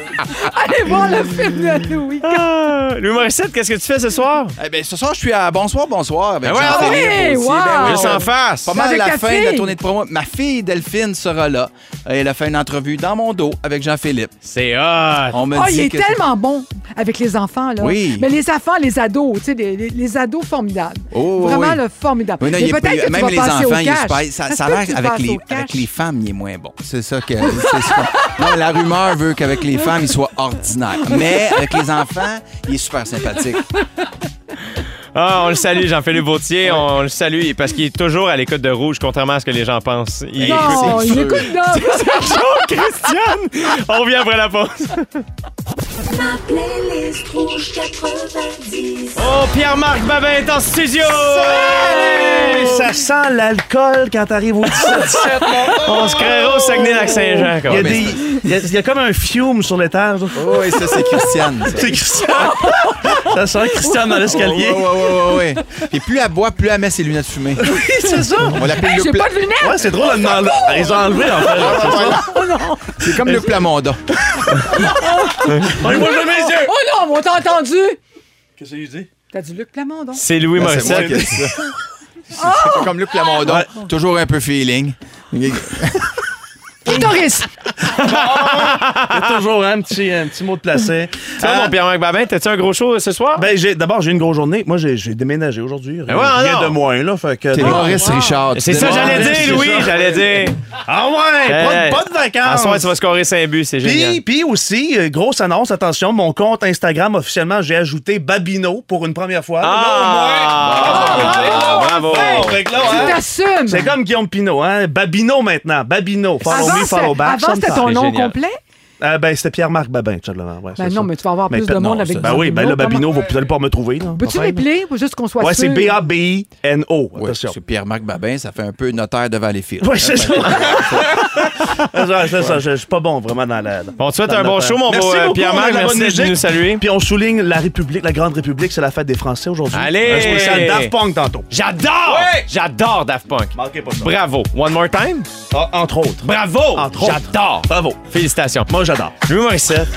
Speaker 3: Allez voir le film de Louis.
Speaker 2: Ah, Louis Morissette, qu'est-ce que tu fais ce soir?
Speaker 4: Eh bien, ce soir, je suis à Bonsoir, bonsoir avec
Speaker 2: Ben ouais,
Speaker 4: Jean-Philippe
Speaker 3: oui,
Speaker 4: aussi.
Speaker 3: wow.
Speaker 4: Ben oui,
Speaker 2: Juste
Speaker 4: on-
Speaker 2: en face.
Speaker 4: Pas mal
Speaker 3: Avec
Speaker 4: la fin de la tournée de promo. Ma fille Delphine sera là. Elle a fait une entrevue dans mon dos avec Jean-Philippe.
Speaker 2: C'est hot.
Speaker 4: On me
Speaker 3: Oh,
Speaker 4: dit
Speaker 3: il est
Speaker 4: que
Speaker 3: tellement bon avec les enfants, là.
Speaker 4: Oui.
Speaker 3: Mais les enfants, les ados, tu sais, les, les- les ados formidables.
Speaker 4: Oh,
Speaker 3: Vraiment,
Speaker 4: oui.
Speaker 3: le formidable.
Speaker 4: Oui, non,
Speaker 3: Mais
Speaker 4: il est-
Speaker 3: peut-être que tu
Speaker 4: même
Speaker 3: vas
Speaker 4: les
Speaker 3: au
Speaker 4: enfants, il est
Speaker 3: cash.
Speaker 4: super. Ça,
Speaker 3: se
Speaker 4: ça a l'air avec les,
Speaker 3: au cash?
Speaker 4: avec les femmes, il est moins bon. C'est ça que. c'est ça. Non, la rumeur veut qu'avec les femmes, il soit ordinaire. Mais avec les enfants, il est super sympathique.
Speaker 2: Ah, on le salue, Jean-Philippe Vautier. On le salue parce qu'il est toujours à l'écoute de Rouge, contrairement à ce que les gens pensent. Il
Speaker 3: Non,
Speaker 4: c'est
Speaker 3: il écoute non.
Speaker 2: Christiane! On revient après la pause.
Speaker 6: Ma playlist rouge 90.
Speaker 2: Oh, Pierre-Marc Babin est en studio!
Speaker 8: Hey, ça sent l'alcool quand t'arrives au 17-17.
Speaker 2: On se créera au Saguenay-Lac-Saint-Jean.
Speaker 8: Il y, a des- il y a- il y a comme un fume sur l'étage.
Speaker 4: Oh, oui, ça, c'est Christiane. ça.
Speaker 8: C'est Christian. ça sent Christian dans l'escalier.
Speaker 4: Ouais, ouais, ouais, ouais, ouais. Et plus elle boit, plus elle met ses lunettes fumées.
Speaker 8: Oui, c'est ça.
Speaker 4: On l'appelle le
Speaker 3: J'ai
Speaker 4: pla-
Speaker 3: pas de lunettes.
Speaker 8: Ouais, c'est drôle. M'en- elle les a enlevés, en fait. là, c'est ça.
Speaker 3: Oh non.
Speaker 4: C'est comme le Plamondon.
Speaker 8: Les yeux.
Speaker 3: Oh non, on t'a entendu.
Speaker 8: Qu'est-ce qu'il dit?
Speaker 3: T'as du Luc Plamondon.
Speaker 2: C'est Louis
Speaker 4: Ben, c'est
Speaker 2: Morissette.
Speaker 4: pas comme Luc Plamondon. Toujours un peu feeling.
Speaker 3: Clitoris.
Speaker 8: Toujours un petit, un petit mot de placé.
Speaker 2: Toi,
Speaker 8: Euh,
Speaker 2: mon Pierre-Marc Babin, t'as-tu un gros show ce soir?
Speaker 8: ben, j'ai- d'abord, j'ai eu une grosse journée. Moi, j'ai j'ai déménagé aujourd'hui.
Speaker 2: Ben ouais,
Speaker 8: Rien de moins, là. Fait que,
Speaker 4: T'es Maurice Richard. tu
Speaker 2: c'est ça, j'allais dire, Louis, j'allais dire.
Speaker 8: Ah ouais, pas,
Speaker 2: Hey.
Speaker 8: de, pas de
Speaker 2: À
Speaker 8: vacances.
Speaker 2: soir, tu vas scorer 5 buts, c'est génial.
Speaker 8: Puis, puis aussi, euh, grosse annonce, attention, mon compte Instagram, officiellement, j'ai ajouté Babino pour une première fois.
Speaker 2: Ah!
Speaker 8: Là,
Speaker 2: Bravo!
Speaker 8: au moins. Fait que là,
Speaker 3: Tu
Speaker 8: hein,
Speaker 3: t'assumes.
Speaker 8: C'est comme Guillaume Pinot, hein? Babino maintenant. Babino. Follow
Speaker 3: Avant,
Speaker 8: me, follow
Speaker 3: c'était-
Speaker 8: back.
Speaker 3: avant, c'était ton nom
Speaker 2: génial.
Speaker 3: complet?
Speaker 8: Euh, ben, c'était Pierre-Marc Babin, tout simplement. Ouais,
Speaker 3: Ben
Speaker 8: c'est
Speaker 3: non,
Speaker 8: ça.
Speaker 3: mais tu vas avoir
Speaker 8: Mais
Speaker 3: plus de monde
Speaker 8: non,
Speaker 3: avec
Speaker 8: c'est- Ben oui, ben là, Babino, vous allez pas me trouver.
Speaker 3: Peux-tu
Speaker 8: Enfin,
Speaker 3: l'épeler pour juste qu'on soit
Speaker 8: Ouais, c'est
Speaker 3: sûr?
Speaker 8: B-A-B-I-N-O.
Speaker 4: Ouais,
Speaker 8: Attention.
Speaker 4: c'est Pierre-Marc Babin, ça fait un peu notaire de Valleyfield.
Speaker 8: Oui, c'est ça. C'est ça, c'est ça. Je suis pas bon vraiment dans la.
Speaker 2: On te souhaite un bon show, mon
Speaker 8: Merci
Speaker 2: beau euh, Pierre-Marc.
Speaker 8: de
Speaker 2: Merci nous saluer.
Speaker 8: Puis on souligne la République, la Grande République, c'est la fête des Français aujourd'hui.
Speaker 2: Allez!
Speaker 8: Un spécial Daft Punk tantôt.
Speaker 2: J'adore! J'adore Daft Punk.
Speaker 8: Manquez pas ça.
Speaker 2: Bravo. One more time?
Speaker 8: Ah, entre autres.
Speaker 2: Bravo!
Speaker 8: Entre autres.
Speaker 2: J'adore.
Speaker 8: Bravo.
Speaker 2: Félicitations.
Speaker 8: Moi, j'adore.
Speaker 2: Louis Morissette,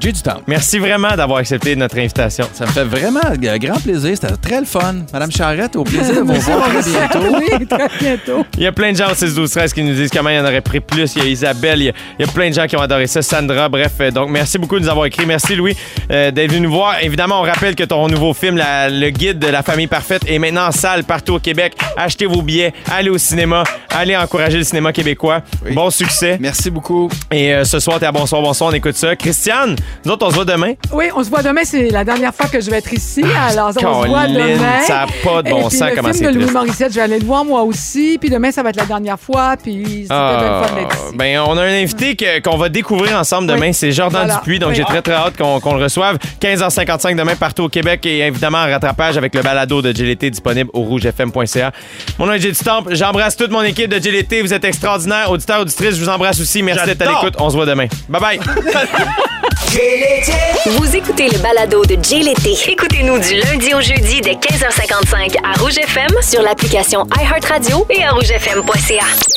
Speaker 4: J'ai du temps.
Speaker 2: merci vraiment d'avoir accepté notre invitation.
Speaker 4: Ça me fait vraiment euh, grand plaisir. C'était très le fun. Madame Charrette, au plaisir de vous
Speaker 3: Merci,
Speaker 4: voir très bientôt.
Speaker 3: Oui, très bientôt.
Speaker 2: Il y a plein de gens au 6 12 13 qui nous disent comment il y en aurait pris plus. Il y a Isabelle, il y a, il y a plein de gens qui ont adoré ça. Sandra, bref. euh, donc, merci beaucoup de nous avoir écrit. Merci, Louis, euh, d'être venu nous voir. Évidemment, on rappelle que ton nouveau film, la- Le Guide de la famille parfaite, est maintenant en salle partout au Québec. Achetez vos billets, allez au cinéma, allez encourager le cinéma québécois.
Speaker 4: Oui.
Speaker 2: Bon succès.
Speaker 4: Merci beaucoup.
Speaker 2: Et euh, ce soir, t'es à Bonsoir, Bonsoir, on écoute ça. Christiane, nous autres, on se voit demain.
Speaker 3: Oui, on se voit demain. C'est la dernière fois que je vais être ici. Alors, on se voit demain.
Speaker 2: ça a pas de bon
Speaker 3: Et puis,
Speaker 2: sens
Speaker 3: le
Speaker 2: comment
Speaker 3: film
Speaker 2: c'est
Speaker 3: de Louis
Speaker 2: triste.
Speaker 3: Morissette, je vais aller le voir moi aussi. Puis demain, ça va être la dernière fois. Puis c'était bien le fun d'être ici.
Speaker 2: ben, on a un invité que- qu'on va découvrir ensemble demain.
Speaker 3: Oui.
Speaker 2: C'est Jordan
Speaker 3: Voilà.
Speaker 2: Dupuis. Donc,
Speaker 3: Oui.
Speaker 2: j'ai très, très hâte qu'on qu'on le reçoive. 15h55 demain partout au Québec et évidemment en rattrapage avec le balado de GLT disponible au rougefm.ca. Mon nom est Jay du Temple. J'embrasse toute mon équipe de GLT. Vous êtes extraordinaires. Auditeurs, auditrices, je vous embrasse aussi. Merci d'être à
Speaker 8: J'adore.
Speaker 2: l'écoute. On se voit demain. Bye bye.
Speaker 9: Vous écoutez le balado de l'été. Écoutez-nous du lundi au jeudi dès 15h55 à Rouge FM sur l'application iHeartRadio et à rougefm.ca.